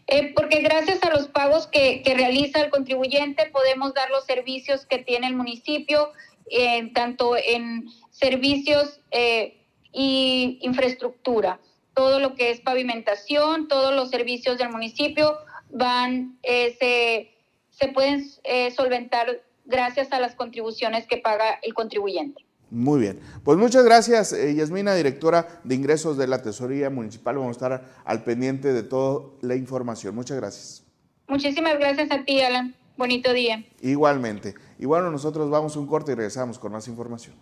C: Eh, porque gracias a los pagos que, realiza el contribuyente podemos dar los servicios que tiene el municipio, eh, tanto en servicios eh, y infraestructura. Todo lo que es pavimentación, todos los servicios del municipio van, se, se pueden solventar gracias a las contribuciones que paga el contribuyente.
A: Muy bien. Pues muchas gracias, eh, Yasmina, directora de ingresos de la Tesorería Municipal. Vamos a estar al pendiente de toda la información. Muchas gracias.
C: Muchísimas gracias a ti, Alan. Bonito día.
A: Igualmente. Y bueno, nosotros vamos a un corte y regresamos con más información.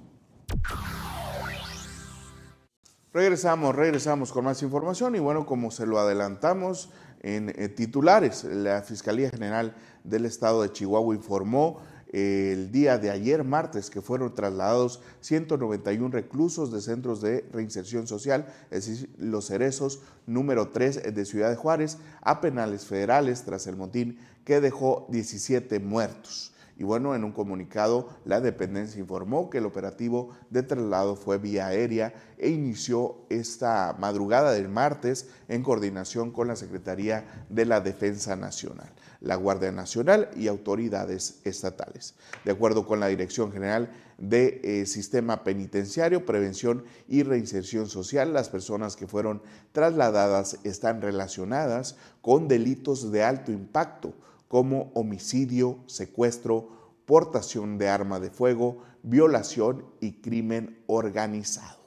A: Regresamos, regresamos con más información y bueno, como se lo adelantamos en eh, titulares, la Fiscalía General del Estado de Chihuahua informó el día de ayer, martes, que fueron trasladados 191 reclusos de centros de reinserción social, es decir, los cerezos número 3 de Ciudad de Juárez, a penales federales tras el motín que dejó 17 muertos. Y bueno, en un comunicado, la dependencia informó que el operativo de traslado fue vía aérea e inició esta madrugada del martes en coordinación con la Secretaría de la Defensa Nacional, la Guardia Nacional y autoridades estatales. De acuerdo con la Dirección General de eh, Sistema Penitenciario, Prevención y Reinserción Social, las personas que fueron trasladadas están relacionadas con delitos de alto impacto como homicidio, secuestro, portación de arma de fuego, violación y crimen organizado.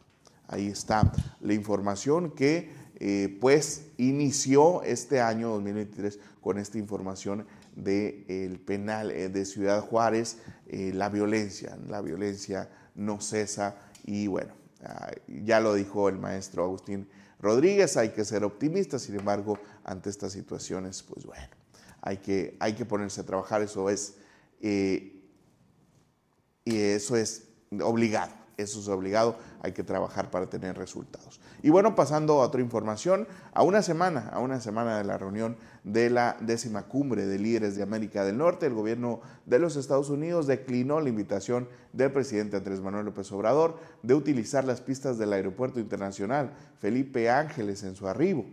A: Ahí está la información que eh, pues inició este año 2023 con esta información del penal eh, de Ciudad Juárez, eh, la violencia, la violencia no cesa y bueno, ah, ya lo dijo el maestro Agustín Rodríguez, hay que ser optimistas, sin embargo, ante estas situaciones, pues bueno, hay que, hay que ponerse a trabajar, eso es, y eso es obligado. Eso es obligado, hay que trabajar para tener resultados. Y bueno, pasando a otra información, a una semana, a una semana de la reunión de la décima cumbre de líderes de América del Norte, el gobierno de los Estados Unidos declinó la invitación del presidente Andrés Manuel López Obrador de utilizar las pistas del Aeropuerto Internacional Felipe Ángeles en su arribo.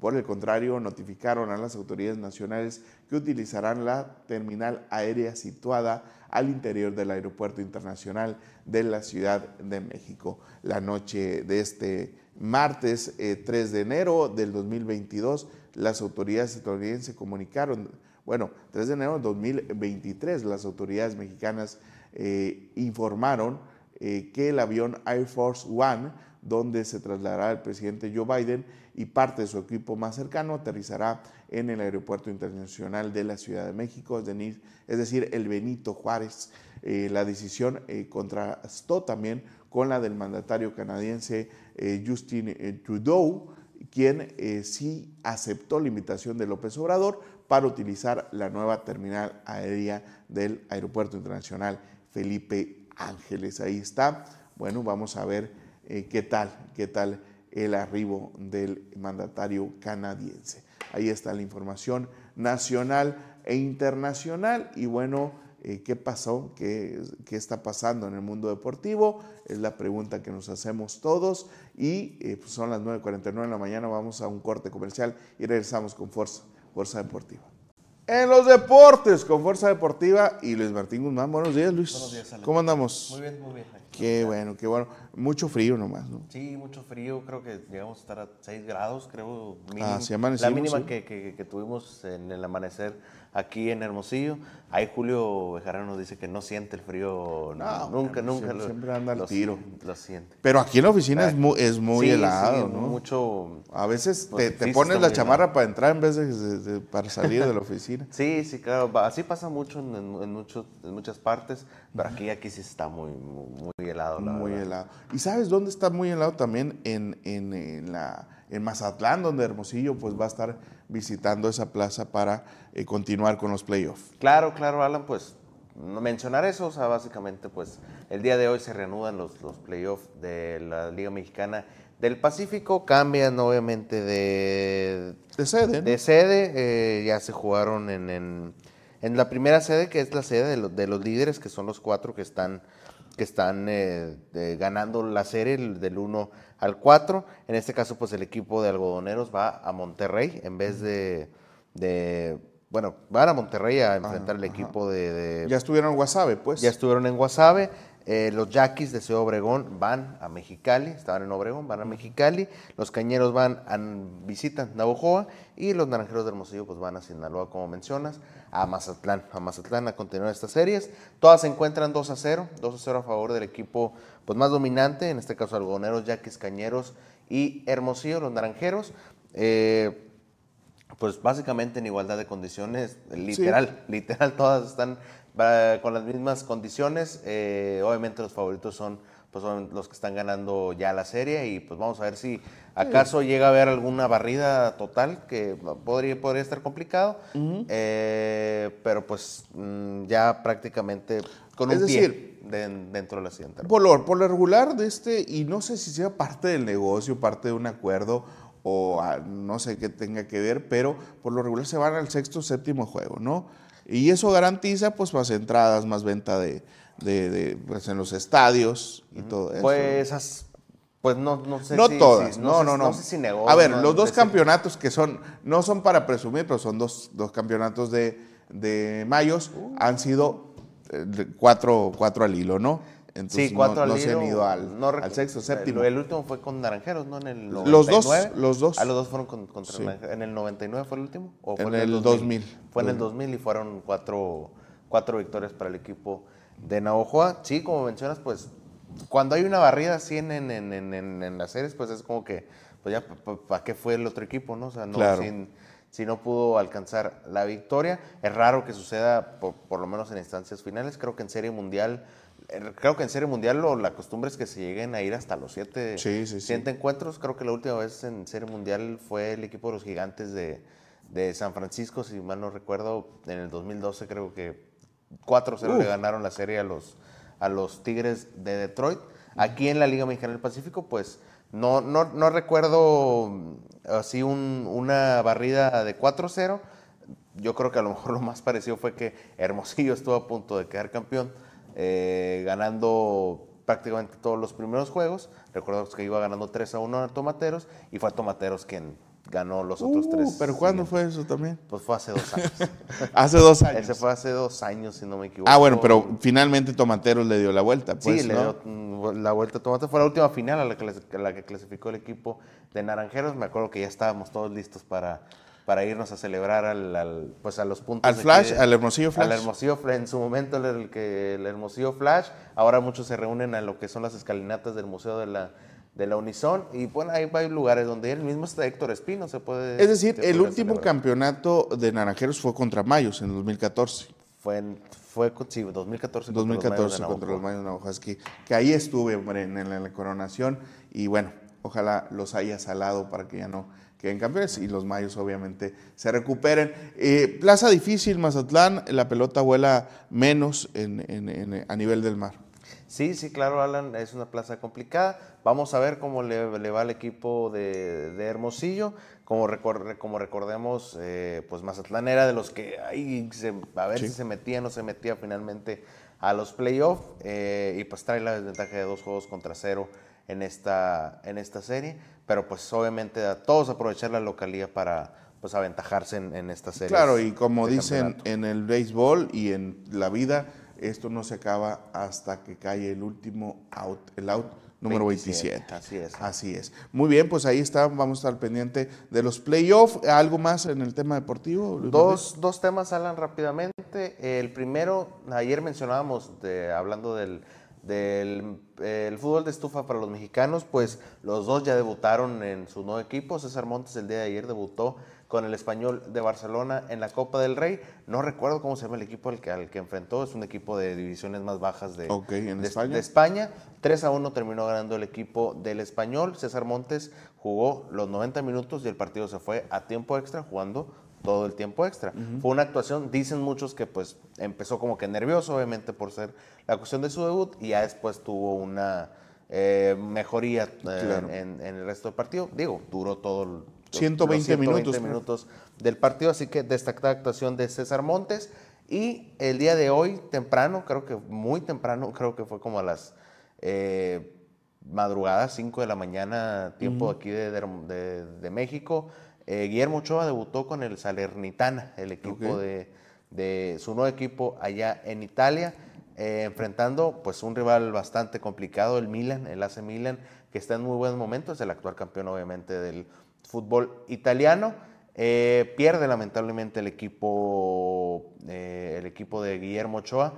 A: Por el contrario, notificaron a las autoridades nacionales que utilizarán la terminal aérea situada al interior del Aeropuerto Internacional de la Ciudad de México. La noche de este martes 3 eh, de enero del 2022, las autoridades estadounidenses comunicaron, bueno, 3 de enero del 2023, las autoridades mexicanas eh, informaron eh, que el avión Air Force One, donde se trasladará el presidente Joe Biden y parte de su equipo más cercano, aterrizará en el Aeropuerto Internacional de la Ciudad de México, es decir, el Benito Juárez. Eh, la decisión eh, contrastó también con la del mandatario canadiense eh, Justin Trudeau, quien sí aceptó la invitación de López Obrador para utilizar la nueva terminal aérea del Aeropuerto Internacional Felipe Ángeles. Ahí está. Bueno, vamos a ver qué tal, qué tal el arribo del mandatario canadiense. Ahí está la información nacional e internacional. Y bueno, eh, ¿qué pasó? ¿Qué, ¿Qué, está pasando en el mundo deportivo? Es la pregunta que nos hacemos todos. Y eh, pues son las 9.49 de la mañana, vamos a un corte comercial y regresamos con Fuerza, Fuerza Deportiva. En los deportes, con Fuerza Deportiva y Luis Martín Guzmán. Buenos días, Luis. Buenos días, ¿Cómo andamos?
D: Muy bien, muy bien.
A: Qué bueno, qué bueno. Mucho frío nomás, ¿no?
D: Sí, mucho frío. Creo que llegamos a estar a 6 grados, creo.
A: Mínimo. Ah, sí
D: La mínima que, que, que, tuvimos en el amanecer aquí en Hermosillo. Ahí Julio Bejarano nos dice que no siente el frío nunca, nunca.
A: Siempre, anda al tiro.
D: Lo siente.
A: Pero aquí en la oficina es muy, es muy helado, ¿no?
D: Mucho.
A: A veces te, pones la chamarra para entrar en vez de, para salir de la oficina.
D: sí, sí, claro. Así pasa mucho en, muchos, en muchas partes, pero aquí, aquí sí está muy, muy, helado.
A: muy helado. ¿Y sabes dónde está muy helado también? En, en, la, en Mazatlán, donde Hermosillo pues va a estar visitando esa plaza para eh, continuar con los playoffs.
D: Claro, claro, Alan, pues mencionar eso, o sea, básicamente pues el día de hoy se reanudan los, los playoffs de la Liga Mexicana del Pacífico, cambian obviamente de,
A: de sede.
D: De sede, eh, ya se jugaron en, en, la primera sede, que es la sede de, de, los líderes, que son los cuatro que están, que están eh, ganando la serie del 1 al 4. En este caso, pues el equipo de algodoneros va a Monterrey en vez de, de bueno, van a Monterrey a enfrentar el equipo de,
A: Ya estuvieron en Guasave, pues.
D: Ya estuvieron en Guasave. Eh, los Yaquis de Ciudad Obregón van a Mexicali, estaban en Obregón, van a Mexicali. Los Cañeros van a visitan Navojoa y los Naranjeros de Hermosillo pues van a Sinaloa, como mencionas, a Mazatlán, a Mazatlán a continuar estas series. Todas se encuentran 2 a 0, 2 a 0 a favor del equipo pues más dominante, en este caso Algoneros, Yaquis, Cañeros y Hermosillo, los Naranjeros. Eh, pues básicamente en igualdad de condiciones, literal, literal, todas están con las mismas condiciones. Eh, obviamente los favoritos son, pues, son los que están ganando ya la serie y pues vamos a ver si acaso llega a haber alguna barrida total que podría, podría estar complicado, eh, pero pues mm, ya prácticamente con un decir, pie dentro de la siguiente.
A: Por lo, por lo regular de este, y no sé si sea parte del negocio, parte de un acuerdo o no sé qué tenga que ver, pero por lo regular se van al sexto, séptimo juego, ¿no? Y eso garantiza pues más entradas, más venta de, de, de, pues, en los estadios y todo eso.
D: Pues, as- pues no, no sé
A: no
D: si-
A: todas,
D: si-
A: no,
D: sé-
A: no, no.
D: sé si negó,
A: a ver,
D: no,
A: los dos campeonatos que son, no son para presumir, pero son dos, dos campeonatos de, de mayos, han sido eh, cuatro, cuatro al hilo, ¿no? Entonces
D: Sí, cuatro
A: no,
D: al
A: se han
D: hilo,
A: ido al,
D: no rec-
A: al sexto,
D: el-
A: séptimo.
D: El, último fue con Naranjeros, ¿no? En el
A: Los dos,
D: 99.
A: los dos.
D: Ah, los dos fueron con- contra
A: Sí.
D: Naranjeros. ¿En el 99 fue el último? ¿O
A: En el 2000.
D: Fue en el 2000 y fueron cuatro, cuatro victorias para el equipo de Navajoa. Sí, como mencionas, pues cuando hay una barrida así en, en, en, en, las series, pues es como que, pues ya, ¿para qué fue el otro equipo, no? O sea, no,
A: Claro.
D: sin- si no pudo alcanzar la victoria. Es raro que suceda, por, por lo menos en instancias finales. Creo que en Serie Mundial, creo que en Serie Mundial lo- la costumbre es que se lleguen a ir hasta los siete,
A: Sí, sí, sí.
D: siete encuentros. Creo que la última vez en Serie Mundial fue el equipo de los Gigantes de, de San Francisco, si mal no recuerdo, en el 2012 creo que 4-0 le ganaron la serie a los, a los Tigres de Detroit. Aquí en la Liga Mexicana del Pacífico, pues no, no, no recuerdo mm, así un- una barrida de 4-0. Yo creo que a lo mejor lo más parecido fue que Hermosillo estuvo a punto de quedar campeón, eh, ganando prácticamente todos los primeros juegos. Recordamos que iba ganando 3 a 1 a Tomateros y fue a Tomateros quien ganó los otros
A: Uh,
D: tres.
A: ¿Pero cuándo
D: siguientes.
A: fue eso también?
D: Pues fue hace dos años.
A: Hace dos años.
D: Ese fue hace dos años, si no me equivoco.
A: Ah, bueno, pero finalmente Tomateros le dio la vuelta, pues,
D: sí, le dio mm, la vuelta a Tomate. Fue la última final a la, que, clas- a la que clasificó el equipo de Naranjeros. Me acuerdo que ya estábamos todos listos para, para irnos a celebrar al, al- pues a los puntos.
A: Al
D: de
A: Flash, al Hermosillo Flash.
D: Al Hermosillo Flash. En su momento el, que, el Hermosillo Flash. Ahora muchos se reúnen a lo que son las escalinatas del Museo de la, de la Unison. Y bueno, ahí hay lugares donde el mismo está Héctor Espino. Se puede,
A: Es decir, el último
D: celebrar.
A: campeonato de Naranjeros fue contra Mayos en 2014.
D: Fue, en- fue sí, 2014. contra los Mayos de
A: 2014 contra los. Mayos Navajas, que, que ahí estuve hombre, en, en la coronación y bueno, ojalá los haya salado para que ya no queden campeones y los Mayos obviamente se recuperen. Eh, plaza difícil, Mazatlán, la pelota vuela menos en- en- en- a nivel del mar.
D: Sí, sí, claro, Alan, es una plaza complicada. Vamos a ver cómo le, le va al equipo de, de Hermosillo. Como, recor- como recordemos, eh, pues Mazatlán era de los que ahí se- a ver
A: Sí.
D: si se metía o no se metía finalmente a los playoffs. eh, y pues trae la desventaja de dos juegos contra cero en esta, en esta serie. Pero pues obviamente a todos aprovechar la localía para pues aventajarse en, en esta serie.
A: Claro, y como dicen en el béisbol y en la vida, esto no se acaba hasta que cae el último out, el out número
D: 27,
A: 27.
D: así es.
A: Así es. Muy bien, pues ahí está, vamos a estar pendiente de los playoffs. ¿Algo más en el tema deportivo?
D: Dos, dos temas, Alan, rápidamente. El primero, ayer mencionábamos, de, hablando del, del el fútbol de estufa para los mexicanos, pues los dos ya debutaron en su nuevo equipo. César Montes el día de ayer debutó con el español de Barcelona en la Copa del Rey. No recuerdo cómo se llama el equipo al que, al que enfrentó, es un equipo de divisiones más bajas de,
A: ¿en
D: de-
A: España?
D: de España. 3 a 1 terminó ganando el equipo del español. César Montes jugó los 90 minutos y el partido se fue a tiempo extra jugando todo el tiempo extra. Fue una actuación, dicen muchos que pues empezó como que nervioso, obviamente por ser la cuestión de su debut y ya después tuvo una eh, mejoría eh,
A: Claro.
D: en, en el resto del partido. Digo, duró todo el, los
A: 120 minutos,
D: del partido, así que destacada actuación de César Montes. Y el día de hoy, temprano, creo que muy temprano, creo que fue como a las eh, madrugadas, 5 de la mañana, tiempo aquí de, de- de México. Eh, Guillermo Ochoa debutó con el Salernitana, el equipo de, de su nuevo equipo allá en Italia, eh, enfrentando pues un rival bastante complicado, el Milan, el AC Milan, que está en muy buen momento, es el actual campeón obviamente del fútbol italiano. Eh, pierde lamentablemente el equipo, el equipo de Guillermo Ochoa.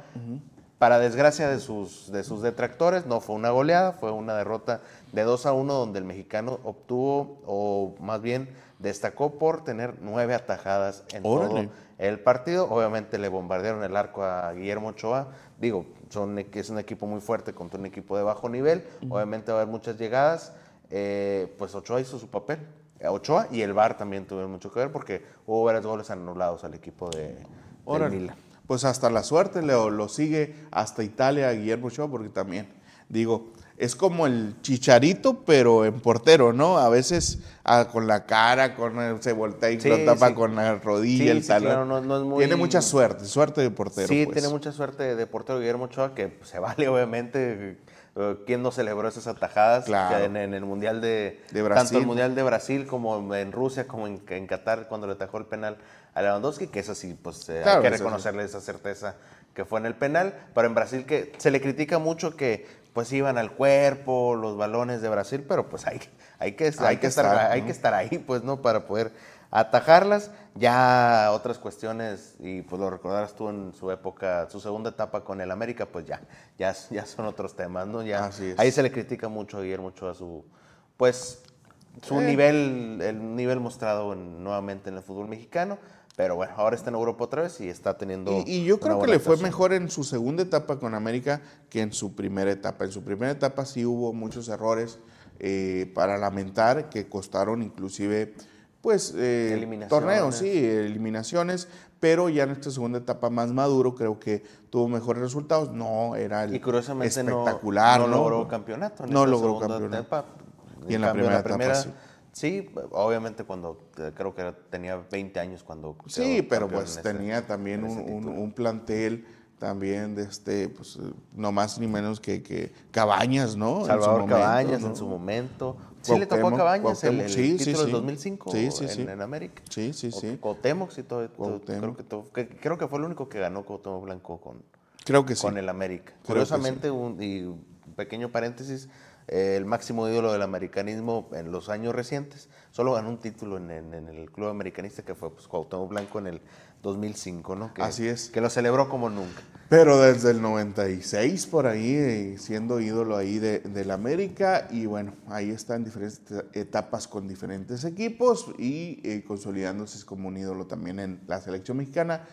D: Para desgracia de sus, de sus detractores, no fue una goleada, fue una derrota de 2 a 1 donde el mexicano obtuvo, o más bien destacó por tener nueve atajadas en
A: Órale.
D: todo el partido. Obviamente le bombardearon el arco a Guillermo Ochoa. Digo, son, es un equipo muy fuerte contra un equipo de bajo nivel. Obviamente va a haber muchas llegadas. Eh, pues Ochoa hizo su papel. Ochoa y el VAR también tuvieron mucho que ver porque hubo varios goles anulados al equipo de. Milan.
A: Pues hasta la suerte, Leo, lo sigue hasta Italia Guillermo Ochoa, porque también digo, es como el chicharito, pero en portero, ¿no? A veces ah, con la cara, con el- se voltea y
D: Sí,
A: lo tapa
D: sí.
A: con la rodilla,
D: Sí,
A: el
D: sí,
A: talón.
D: claro, no- no es muy-
A: Tiene mucha suerte, suerte de portero.
D: Sí,
A: pues.
D: tiene mucha suerte de portero Guillermo Ochoa, que pues, se vale, obviamente. eh, ¿Quién no celebró esas atajadas
A: Claro.
D: en, en el Mundial de,
A: De
D: Tanto
A: Brasil.
D: el Mundial de Brasil como en Rusia, como en, en Qatar, cuando le atajó el penal a Lewandowski, que eso sí, pues eh,
A: Claro,
D: hay que reconocerle esa certeza que fue en el penal. Pero en Brasil que se le critica mucho que pues iban al cuerpo, los balones de Brasil, pero pues hay, hay, que, hay, que, estar,
A: estar,
D: hay que estar ahí, pues, ¿no? Para poder atajarlas. Ya otras cuestiones, y pues lo recordarás tú en su época, su segunda etapa con el América, pues ya, ya, ya son otros temas, ¿no? Ya,
A: Así es.
D: Ahí se le critica mucho a Guillermo Ochoa su, pues, su
A: Eh.
D: nivel, el nivel mostrado en- nuevamente en el fútbol mexicano. Pero bueno, ahora está en Europa otra vez y está teniendo.
A: Y, y yo creo que le fue mejor en su segunda etapa con América que en su primera etapa. En su primera etapa sí hubo muchos errores eh, para lamentar que costaron inclusive pues eh, torneos, sí, eliminaciones, pero ya en esta segunda etapa más maduro creo que tuvo mejores resultados. No era el
D: Y curiosamente no-
A: espectacular,
D: no,
A: ¿no?
D: logró campeonato. En
A: No
D: esta
A: logró
D: segunda
A: campeonato.
D: etapa.
A: Y en la
D: cambio,
A: primera etapa, sí.
D: Sí, obviamente cuando eh, creo que era- tenía 20 años cuando
A: Sí, pero pues
D: ese-
A: tenía también un, plantel también de este, pues eh, no más ni menos que, que Cabañas, ¿no?
D: Salvador Cabañas
A: ¿no?
D: en su momento. Sí le tocó a Cabañas el, el
A: sí, sí,
D: título del
A: sí.
D: 2005
A: Sí, sí,
D: en,
A: sí.
D: en América.
A: Sí, sí,
D: O-
A: sí.
D: Cuauhtémoc, sí, todo, creo, que, todo- que- creo que fue el único que ganó Cuauhtémoc Blanco con,
A: Creo que sí.
D: con el América.
A: Creo
D: Curiosamente, un, y un pequeño paréntesis, eh, el máximo ídolo del americanismo en los años recientes, solo ganó un título en, en- en el club americanista que fue pues, Cuauhtémoc Blanco en el 2005, ¿no? Que,
A: Así es.
D: Que lo celebró como nunca.
A: Pero desde el 96 por ahí, eh, siendo ídolo ahí de, del América, y bueno, ahí está en diferentes etapas con diferentes equipos y eh, consolidándose como un ídolo también en la selección mexicana,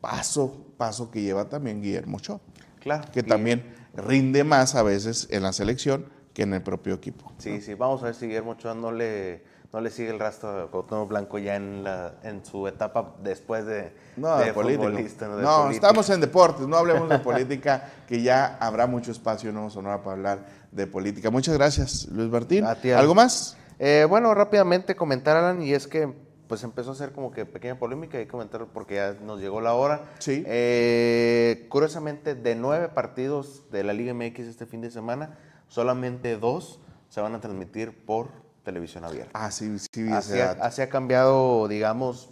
A: paso, paso que lleva también Guillermo Ochoa,
D: Claro.
A: que
D: y-
A: también rinde más a veces en la selección que en el propio equipo.
D: Sí, sí, vamos a ver si Guillermo Ochoa no le, no le sigue el rastro a Cuauhtémoc Blanco ya en, la, en su etapa después de,
A: No, de, político.
D: futbolista.
A: No,
D: De político.
A: estamos en deportes, no hablemos de política, que ya habrá mucho espacio en Nuevo Sonora para hablar de política. Muchas gracias, Luis Martín.
D: A ti.
A: ¿Algo más?
D: Eh, bueno, rápidamente comentar, Alan, y es que pues empezó a hacer como que pequeña polémica y comentar porque ya nos llegó la hora.
A: Sí.
D: Eh, curiosamente, de nueve partidos de la Liga MX este fin de semana, solamente dos se van a transmitir por televisión abierta.
A: Ah, sí, sí,
D: Así ha,
A: dato.
D: así ha cambiado, digamos,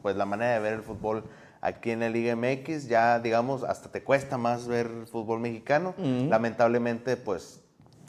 D: pues la manera de ver el fútbol aquí en la Liga MX. Ya, digamos, hasta te cuesta más ver fútbol mexicano. Lamentablemente, pues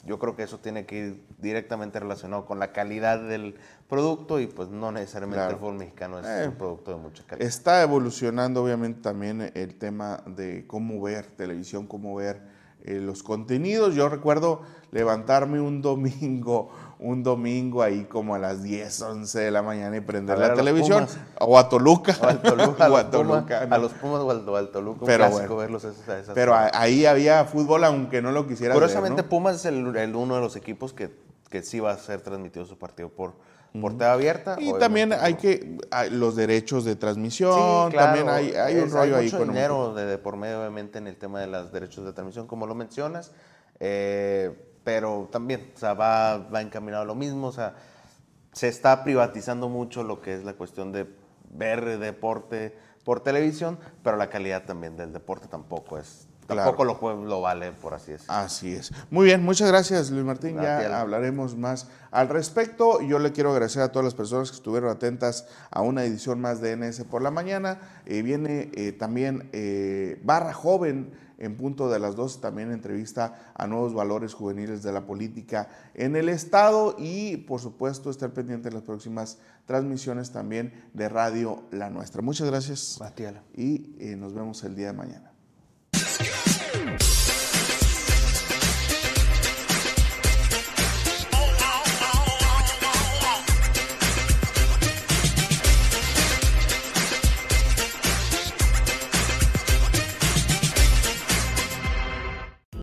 D: yo creo que eso tiene que ir directamente relacionado con la calidad del producto y pues no necesariamente
A: Claro.
D: el fútbol mexicano es
A: Eh,
D: un producto de mucha calidad.
A: Está evolucionando obviamente también el tema de cómo ver televisión, cómo ver eh, los contenidos. Yo recuerdo levantarme un domingo, un domingo ahí como a las 10, 11 de la mañana y prender la televisión. O a Toluca.
D: O al Toluca, a
A: o
D: los
A: a Toluca,
D: a los Pumas o al, o al Toluca, un
A: Pero bueno.
D: verlos a esas- a esas
A: Pero ahí había fútbol aunque no lo quisiera
D: Curiosamente,
A: ver, ¿no?
D: Pumas es el, el uno de los equipos que, que sí va a ser transmitido su partido por, por TV abierta.
A: Y también hay que, hay los derechos de
D: Sí,
A: transmisión,
D: claro,
A: también hay, hay un
D: es-
A: rollo ahí
D: mucho
A: con
D: dinero de, de por medio, obviamente, en el tema de los derechos de transmisión, como lo mencionas. eh, pero también, o sea, va, va encaminado a lo mismo. O sea, se está privatizando mucho lo que es la cuestión de ver deporte por televisión, pero la calidad también del deporte tampoco es.
A: Claro.
D: Tampoco lo, lo vale, por así decirlo.
A: Así es. Muy bien, muchas gracias Luis Martín. Ya hablaremos más al respecto. Yo le quiero agradecer a todas las personas que estuvieron atentas a una edición más de NS por la mañana. Eh, viene eh, también eh, Barra Joven en punto de las 12, también entrevista a nuevos valores juveniles de la política en el Estado y por supuesto estar pendiente de las próximas transmisiones también de Radio La Nuestra. Muchas gracias
D: A ti, Alan.
A: y eh, nos vemos el día de mañana. Thank you.